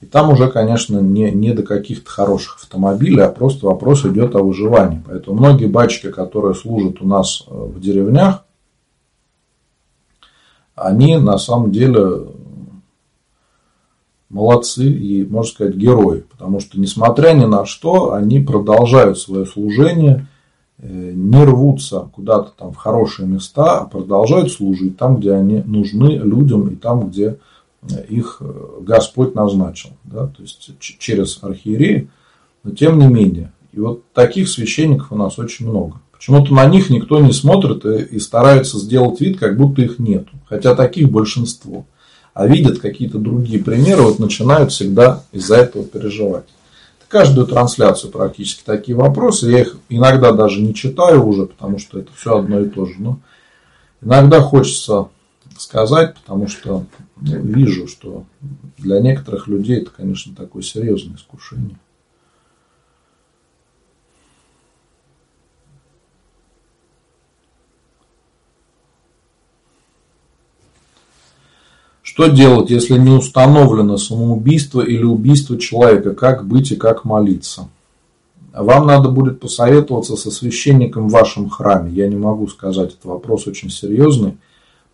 И там уже, конечно, не, не до каких-то хороших автомобилей, а просто вопрос идет о выживании. Поэтому многие батчики, которые служат у нас э, в деревнях, они на самом деле молодцы и, можно сказать, герои. Потому что, несмотря ни на что, они продолжают свое служение не рвутся куда-то там в хорошие места, а продолжают служить там, где они нужны людям и там, где их Господь назначил. Да? То есть через архиереи, но тем не менее. И вот таких священников у нас очень много. Почему-то на них никто не смотрит и, и старается сделать вид, как будто их нету. Хотя таких большинство. А видят какие-то другие примеры, вот начинают всегда из-за этого переживать. Каждую трансляцию практически такие вопросы. Я их иногда даже не читаю уже, потому что это все одно и то же. Но иногда хочется сказать, потому что ну, вижу, что для некоторых людей это, конечно, такое серьезное искушение. Что делать, если не установлено самоубийство или убийство человека? Как быть и как молиться? Вам надо будет посоветоваться со священником в вашем храме. Я не могу сказать, этот вопрос очень серьезный.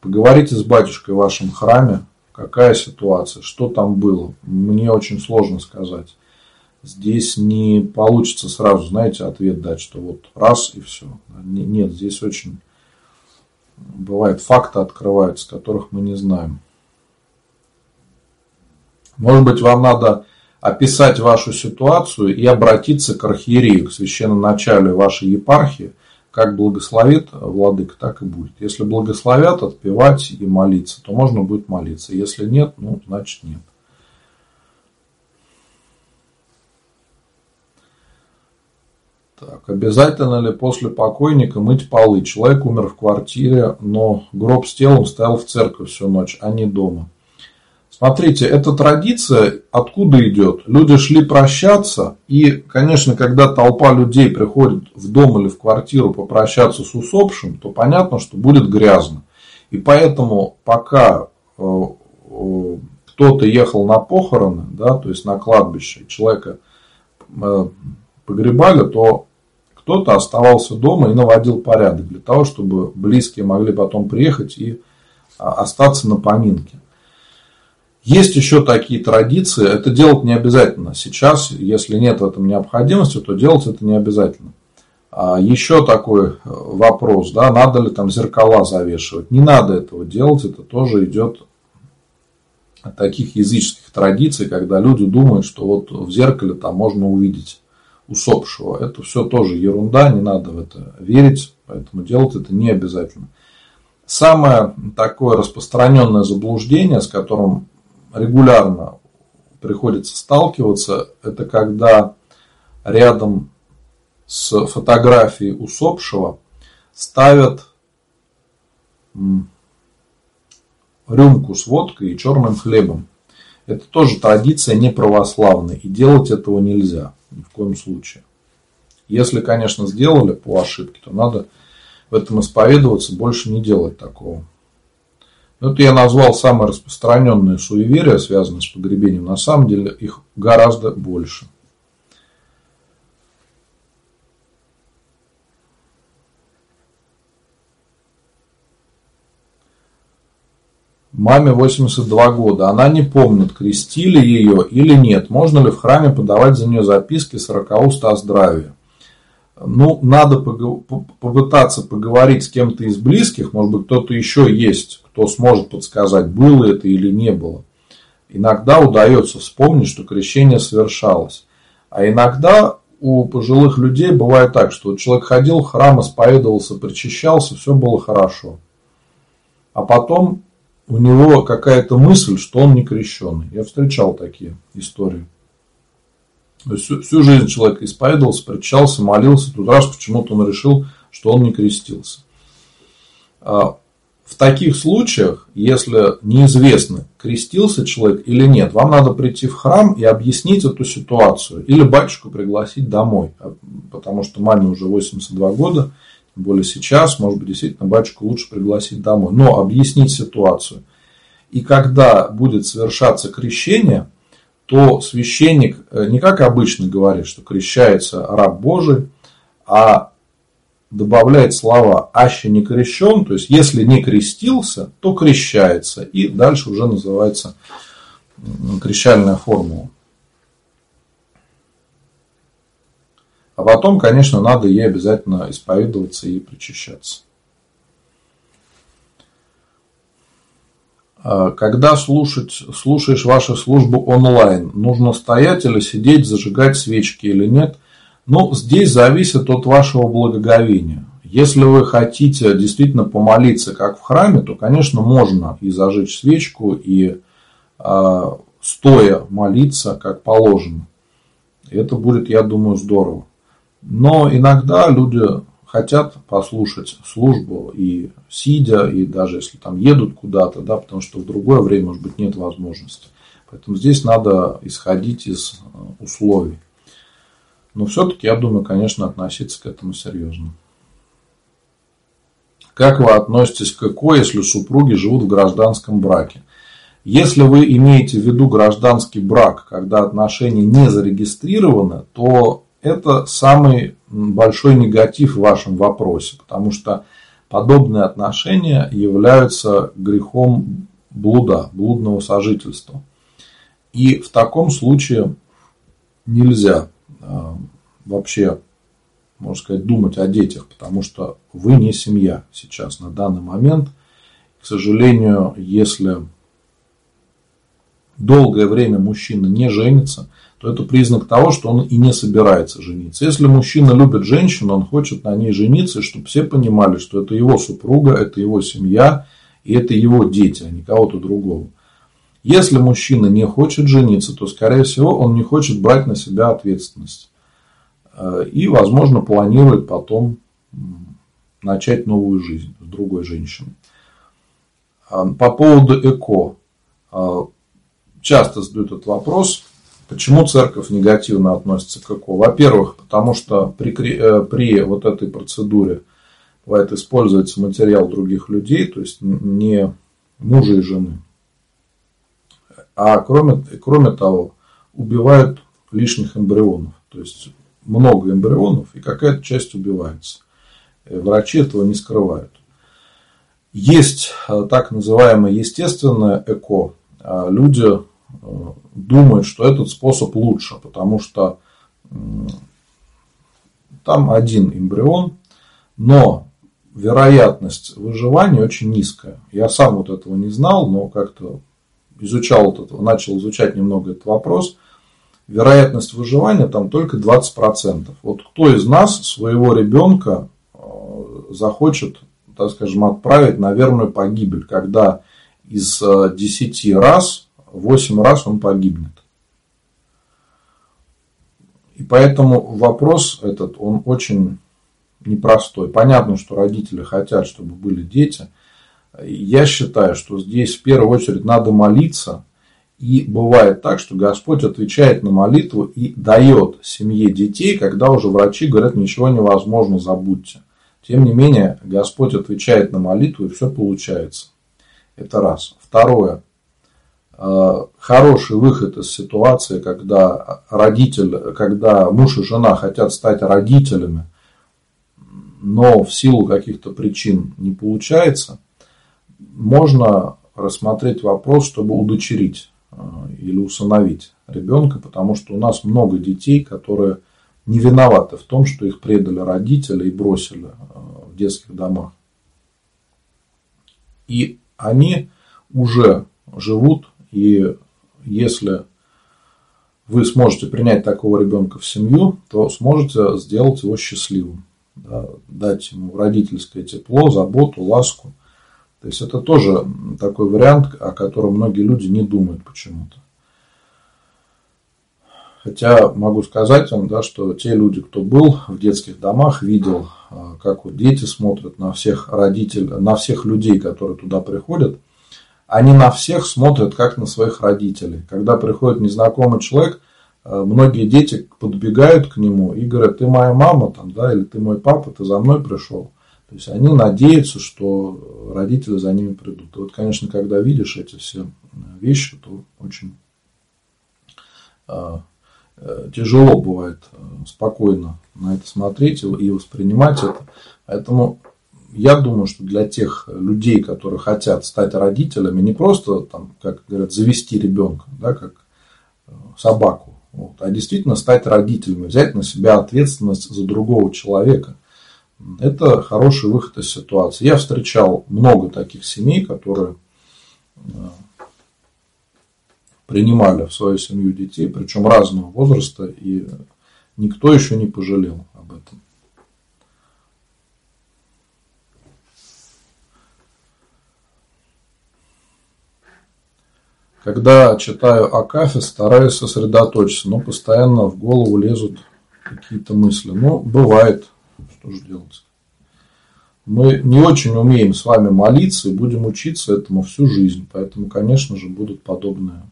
Поговорите с батюшкой в вашем храме, какая ситуация, что там было. Мне очень сложно сказать. Здесь не получится сразу, знаете, ответ дать, что вот раз и все. Нет, здесь очень бывает факты открываются, которых мы не знаем. Может быть, вам надо описать вашу ситуацию и обратиться к архиерею, к священноначалию вашей епархии, как благословит владыка, так и будет. Если благословят отпевать и молиться, то можно будет молиться. Если нет, ну, значит нет. Так, обязательно ли после покойника мыть полы? Человек умер в квартире, но гроб с телом стоял в церкви всю ночь, а не дома. Смотрите, эта традиция откуда идет? Люди шли прощаться, и, конечно, когда толпа людей приходит в дом или в квартиру попрощаться с усопшим, то понятно, что будет грязно. И поэтому, пока э, э, кто-то ехал на похороны, да, то есть на кладбище, человека э, погребали, то кто-то оставался дома и наводил порядок для того, чтобы близкие могли потом приехать и а, остаться на поминке. Есть еще такие традиции, это делать не обязательно. Сейчас, если нет в этом необходимости, то делать это не обязательно. А еще такой э, вопрос, да, надо ли там зеркала завешивать. Не надо этого делать, это тоже идет от таких языческих традиций, когда люди думают, что вот в зеркале там можно увидеть усопшего. Это все тоже ерунда, не надо в это верить, поэтому делать это не обязательно. Самое такое распространенное заблуждение, с которым регулярно приходится сталкиваться, это когда рядом с фотографией усопшего ставят рюмку с водкой и черным хлебом. Это тоже традиция не православная, и делать этого нельзя ни в коем случае. Если, конечно, сделали по ошибке, то надо в этом исповедоваться, больше не делать такого. Это я назвал самые распространенные суеверия, связанные с погребением. На самом деле их гораздо больше. Маме 82 года. Она не помнит, крестили ее или нет. Можно ли в храме подавать за нее записки с ракауста о здравии? Ну, надо попытаться поговорить с кем-то из близких. Может быть, кто-то еще есть, кто сможет подсказать, было это или не было. Иногда удается вспомнить, что крещение совершалось. А иногда у пожилых людей бывает так, что человек ходил в храм, исповедовался, причащался, все было хорошо. А потом у него какая-то мысль, что он не крещенный. Я встречал такие истории. Всю, всю жизнь человек исповедовался, причащался, молился, тут раз почему-то он решил, что он не крестился. А в таких случаях, если неизвестно, крестился человек или нет, вам надо прийти в храм и объяснить эту ситуацию. Или батюшку пригласить домой. А, потому что маме уже 82 года, тем более сейчас, может быть, действительно батюшку лучше пригласить домой. Но объяснить ситуацию. И когда будет совершаться крещение, то священник э, не как обычно говорит, что крещается раб Божий, а добавляет слова «аще не крещен», то есть если не крестился, то крещается. И дальше уже называется крещальная формула. А потом, конечно, надо ей обязательно исповедоваться и причащаться. Когда слушать, слушаешь вашу службу онлайн, нужно стоять или сидеть, зажигать свечки или нет? Ну, здесь зависит от вашего благоговения. Если вы хотите действительно помолиться, как в храме, то, конечно, можно и зажечь свечку, и э, стоя молиться, как положено. Это будет, я думаю, здорово. Но иногда люди хотят послушать службу и сидя, и даже если там едут куда-то, да, потому что в другое время, может быть, нет возможности. Поэтому здесь надо исходить из э, условий. Но все-таки, я думаю, конечно, относиться к этому серьезно. Как вы относитесь к ЭКО, если супруги живут в гражданском браке? Если вы имеете в виду гражданский брак, когда отношения не зарегистрированы, то это самый большой негатив в вашем вопросе, потому что подобные отношения являются грехом блуда, блудного сожительства. И в таком случае нельзя а, вообще, можно сказать, думать о детях, потому что вы не семья сейчас на данный момент. К сожалению, если долгое время мужчина не женится, то это признак того, что он и не собирается жениться. Если мужчина любит женщину, он хочет на ней жениться, чтобы все понимали, что это его супруга, это его семья, и это его дети, а не кого-то другого. Если мужчина не хочет жениться, то, скорее всего, он не хочет брать на себя ответственность. Э, и, возможно, планирует потом начать новую жизнь с другой женщиной. А, по поводу ЭКО. А, часто задают этот вопрос, почему церковь негативно относится к ЭКО. Во-первых, потому что при, э, при вот этой процедуре бывает используется материал других людей, то есть не мужа и жены. А кроме, кроме того, убивают лишних эмбрионов. То есть много эмбрионов, и какая-то часть убивается. Э, врачи этого не скрывают. Есть э, так называемое естественное ЭКО. А люди думают, что этот способ лучше, потому что там один эмбрион, но вероятность выживания очень низкая. Я сам вот этого не знал, но как-то изучал вот это, начал изучать немного этот вопрос – вероятность выживания там только 20%. Вот кто из нас своего ребенка э, захочет, так скажем, отправить на верную погибель, когда из 10 э, раз 8 раз он погибнет. И поэтому вопрос этот, он очень непростой. Понятно, что родители хотят, чтобы были дети. Я считаю, что здесь в первую очередь надо молиться – и бывает так, что Господь отвечает на молитву и дает семье детей, когда уже врачи говорят, ничего невозможно, забудьте. Тем не менее, Господь отвечает на молитву, и все получается. Это раз. Второе. Э, хороший выход из ситуации, когда родитель, когда муж и жена хотят стать родителями, но в силу каких-то причин не получается, можно рассмотреть вопрос, чтобы удочерить а, или усыновить ребенка, потому что у нас много детей, которые не виноваты в том, что их предали родители и бросили а, в детских домах. И они уже живут, и если вы сможете принять такого ребенка в семью, то сможете сделать его счастливым, да, дать ему родительское тепло, заботу, ласку. То есть это тоже такой вариант, о котором многие люди не думают почему-то. Хотя могу сказать вам, да, что те люди, кто был в детских домах, видел, а, как вот дети смотрят на всех родителей, на всех людей, которые туда приходят, они на всех смотрят как на своих родителей. Когда приходит незнакомый человек, а, многие дети подбегают к нему и говорят, ты моя мама, там, да, или ты мой папа, ты за мной пришел. То есть они надеются, что родители за ними придут. И вот, конечно, когда видишь эти все вещи, то очень э, тяжело бывает э, спокойно на это смотреть и воспринимать это. Поэтому я думаю, что для тех людей, которые хотят стать родителями, не просто, там, как говорят, завести ребенка, да, как э, собаку Вот, а действительно стать родителями, взять на себя ответственность за другого человека. Это хороший выход из ситуации. Я встречал много таких семей, которые э, принимали в свою семью детей, причем разного возраста, и никто еще не пожалел об этом. Когда читаю Акафе, стараюсь сосредоточиться, но постоянно в голову лезут какие-то мысли. Ну, бывает, что же делать. Мы не очень умеем с вами молиться и будем учиться этому всю жизнь. Поэтому, конечно же, будут подобные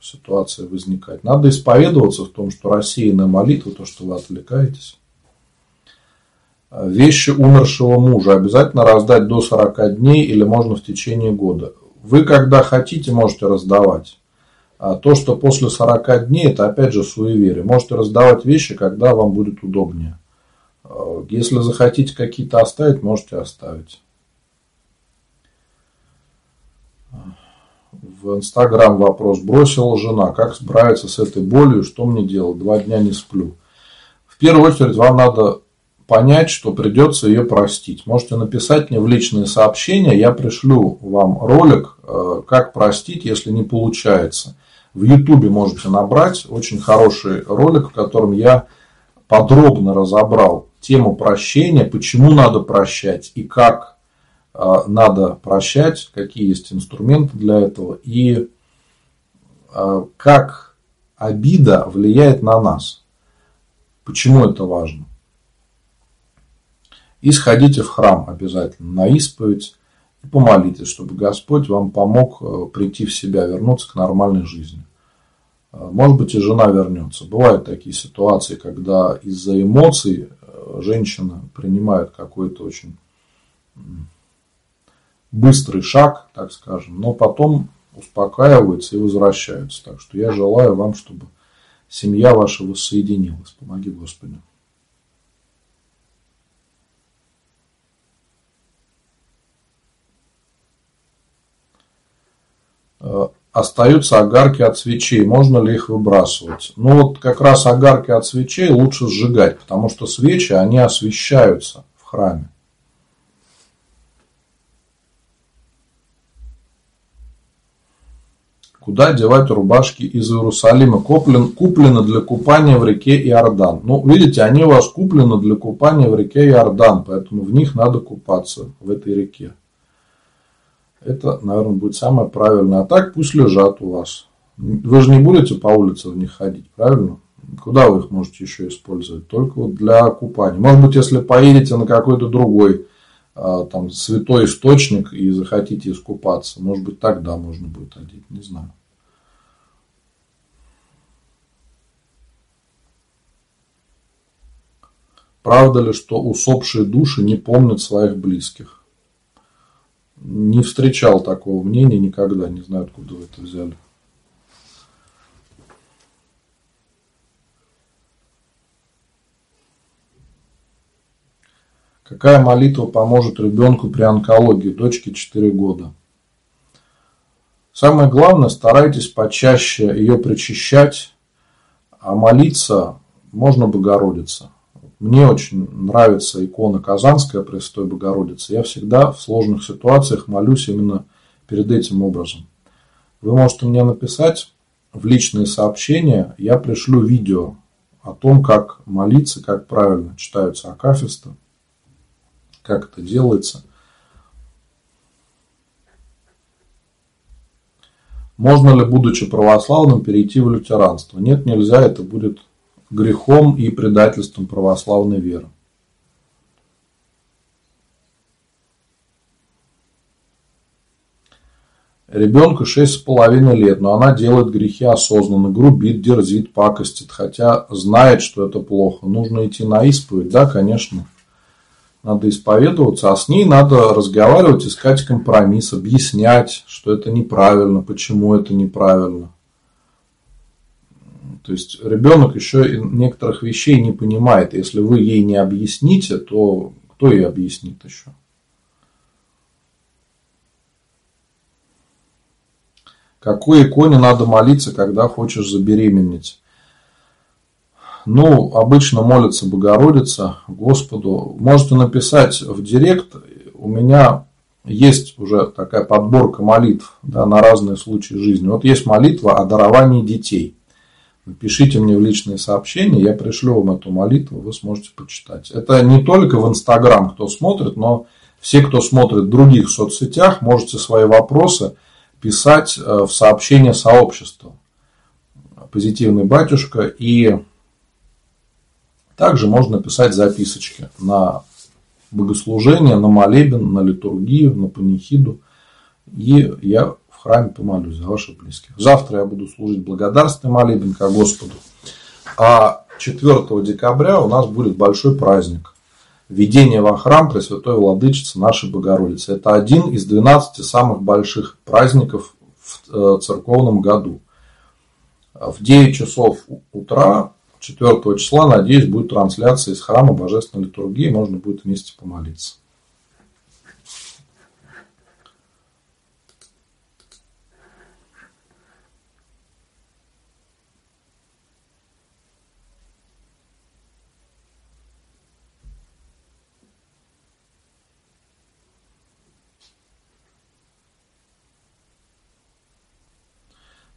ситуации возникать. Надо исповедоваться в том, что рассеянная молитва, то, что вы отвлекаетесь. Вещи умершего мужа обязательно раздать до 40 дней или можно в течение года. Вы, когда хотите, можете раздавать. А то, что после 40 дней, это опять же суеверие. Можете раздавать вещи, когда вам будет удобнее. А, если захотите какие-то оставить, можете оставить. В Инстаграм вопрос бросила жена. Как справиться с этой болью? Что мне делать? Два дня не сплю. В первую очередь вам надо понять, что придется ее простить. Можете написать мне в личные сообщения, я пришлю вам ролик, э, как простить, если не получается. В Ютубе можете набрать очень хороший ролик, в котором я подробно разобрал тему прощения, почему надо прощать и как э, надо прощать, какие есть инструменты для этого и э, как обида влияет на нас. Почему это важно? И сходите в храм обязательно на исповедь и помолитесь, чтобы Господь вам помог э, прийти в себя, вернуться к нормальной жизни. Э, может быть, и жена вернется. Бывают такие ситуации, когда из-за эмоций э, женщина принимает какой-то очень быстрый шаг, так скажем, но потом успокаивается и возвращаются. Так что я желаю вам, чтобы семья ваша воссоединилась. Помоги Господи. Остаются огарки от свечей. Можно ли их выбрасывать? Ну вот как раз огарки от свечей лучше сжигать, потому что свечи, они освещаются в храме. Куда девать рубашки из Иерусалима? Куплен, куплены для купания в реке Иордан. Ну, видите, они у вас куплены для купания в реке Иордан, поэтому в них надо купаться, в этой реке. Это, наверное, будет самое правильное. А так пусть лежат у вас. Вы же не будете по улице в них ходить, правильно? Куда вы их можете еще использовать? Только вот для купания. Может быть, если поедете на какой-то другой а, там святой источник и захотите искупаться, может быть, тогда можно будет одеть, не знаю. Правда ли, что усопшие души не помнят своих близких? Не встречал такого мнения никогда, не знаю, откуда вы это взяли. Какая молитва поможет ребенку при онкологии, дочке 4 года? Самое главное, старайтесь почаще ее причащать, а молиться можно Богородица. Мне очень нравится икона Казанская Престой Богородицы. Я всегда в сложных ситуациях молюсь именно перед этим образом. Вы можете мне написать в личные сообщения, я пришлю видео о том, как молиться, как правильно читаются акафисты, как это делается. Можно ли, будучи православным, перейти в лютеранство? Нет, нельзя, это будет грехом и предательством православной веры. Ребенку шесть с половиной лет, но она делает грехи осознанно, грубит, дерзит, пакостит, хотя знает, что это плохо. Нужно идти на исповедь, да, конечно. Надо исповедоваться, а с ней надо разговаривать, искать компромисс, объяснять, что это неправильно, почему это неправильно. То есть ребенок еще некоторых вещей не понимает. Если вы ей не объясните, то кто ей объяснит еще? Какой иконе надо молиться, когда хочешь забеременеть? Ну, обычно молится Богородица Господу. Можете написать в директ. У меня есть уже такая подборка молитв да, на разные случаи жизни. Вот есть молитва о даровании детей. Напишите мне в личные сообщения, я пришлю вам эту молитву, вы сможете почитать. Это не только в Инстаграм, кто смотрит, но все, кто смотрит в других соцсетях, можете свои вопросы писать э, в сообщение сообщества. Позитивный батюшка. И также можно писать записочки на богослужение, на молебен, на литургию, на панихиду. И я храме помолюсь за ваших близких. Завтра я буду служить благодарственный молебен ко Господу. А 4 декабря у нас будет большой праздник. Введение во храм Пресвятой Владычицы нашей Богородицы. Это один из 12 самых больших праздников в э, церковном году. В 9 часов утра 4 числа, надеюсь, будет трансляция из храма Божественной литургии, можно будет вместе помолиться.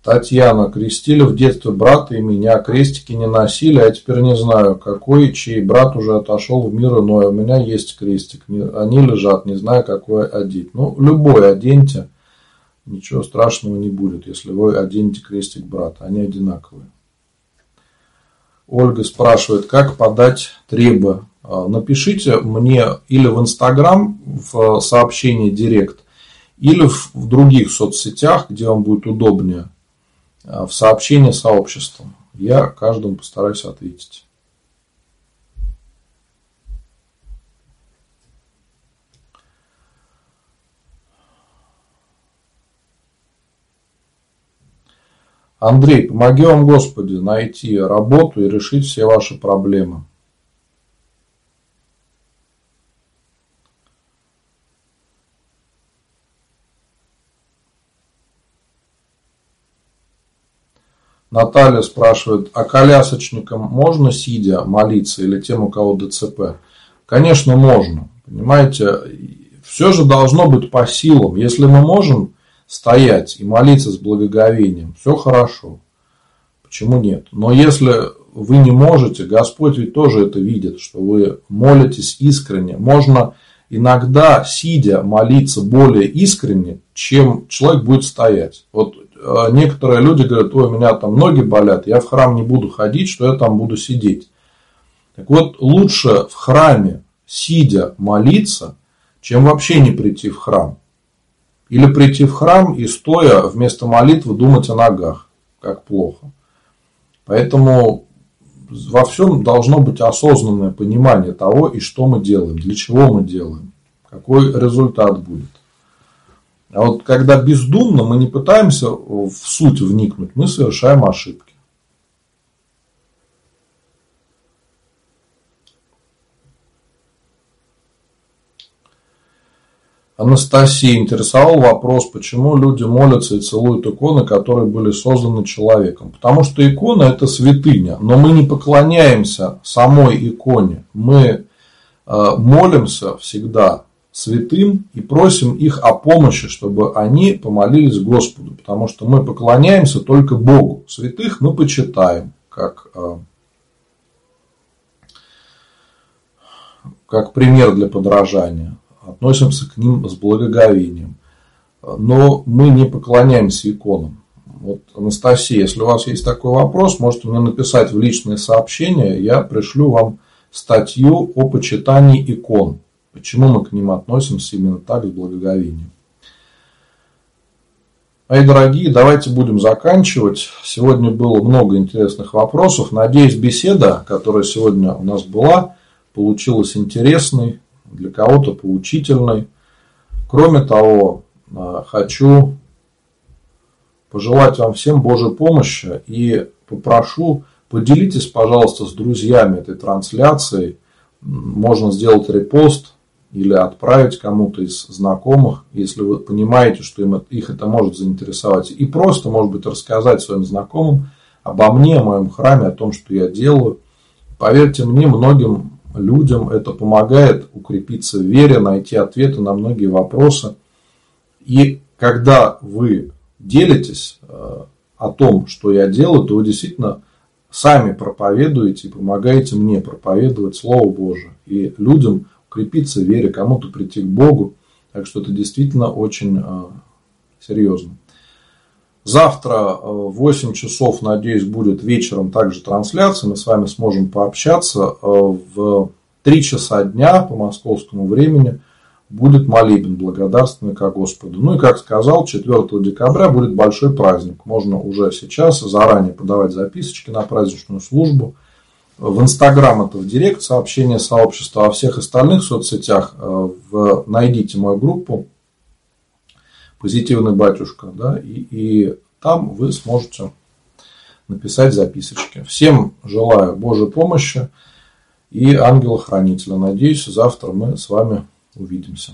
Татьяна, крестили в детстве брата и меня, крестики не носили, а теперь не знаю, какой, чей брат уже отошел в мир иной, у меня есть крестик, они лежат, не знаю, какой одеть. Ну, любой оденьте, ничего страшного не будет, если вы оденете крестик брата, они одинаковые. Ольга спрашивает, как подать требы. А, напишите мне или в Инстаграм в сообщении Директ, или в других соцсетях, где вам будет удобнее – в сообщение сообществом. Я каждому постараюсь ответить. Андрей, помоги вам, Господи, найти работу и решить все ваши проблемы. Наталья спрашивает, а колясочникам можно сидя молиться или тем, у кого ДЦП? Конечно, можно. Понимаете, все же должно быть по силам. Если мы можем стоять и молиться с благоговением, все хорошо. Почему нет? Но если вы не можете, Господь ведь тоже это видит, что вы молитесь искренне. Можно иногда, сидя, молиться более искренне, чем человек будет стоять. Вот некоторые люди говорят, ой, у меня там ноги болят, я в храм не буду ходить, что я там буду сидеть. Так вот, лучше в храме, сидя, молиться, чем вообще не прийти в храм. Или прийти в храм и стоя вместо молитвы думать о ногах, как плохо. Поэтому во всем должно быть осознанное понимание того, и что мы делаем, для чего мы делаем, какой результат будет. А вот когда бездумно мы не пытаемся в суть вникнуть, мы совершаем ошибки. Анастасия интересовал вопрос, почему люди молятся и целуют иконы, которые были созданы человеком. Потому что икона это святыня, но мы не поклоняемся самой иконе. Мы э, молимся всегда святым и просим их о помощи, чтобы они помолились Господу, потому что мы поклоняемся только Богу. Святых мы почитаем, как, э, как пример для подражания, относимся к ним с благоговением, но мы не поклоняемся иконам. Вот, Анастасия, если у вас есть такой вопрос, можете мне написать в личные сообщения, я пришлю вам статью о почитании икон. Почему мы к ним относимся именно так, с благоговением? Мои дорогие, давайте будем заканчивать. Сегодня было много интересных вопросов. Надеюсь, беседа, которая сегодня у нас была, получилась интересной, для кого-то поучительной. Кроме того, э, хочу пожелать вам всем Божьей помощи и попрошу, поделитесь, пожалуйста, с друзьями этой трансляцией. Можно сделать репост или отправить кому-то из знакомых, если вы понимаете, что им, их это может заинтересовать. И просто, может быть, рассказать своим знакомым обо мне, о моем храме, о том, что я делаю. Поверьте мне, многим людям это помогает укрепиться в вере, найти ответы на многие вопросы. И когда вы делитесь э, о том, что я делаю, то вы действительно сами проповедуете и помогаете мне проповедовать Слово Божие. И людям укрепиться в вере, кому-то прийти к Богу. Так что это действительно очень э, серьезно. Завтра э, в 8 часов, надеюсь, будет вечером также трансляция. Мы с вами сможем пообщаться. В 3 часа дня по московскому времени будет молебен благодарственный ко Господу. Ну и, как сказал, 4 декабря будет большой праздник. Можно уже сейчас заранее подавать записочки на праздничную службу. В Инстаграм это в Директ сообщение сообщества, а во всех остальных соцсетях э, в, найдите мою группу «Позитивный батюшка», да, и, и там вы сможете написать записочки. Всем желаю Божьей помощи и ангела-хранителя. Надеюсь, завтра мы с вами увидимся.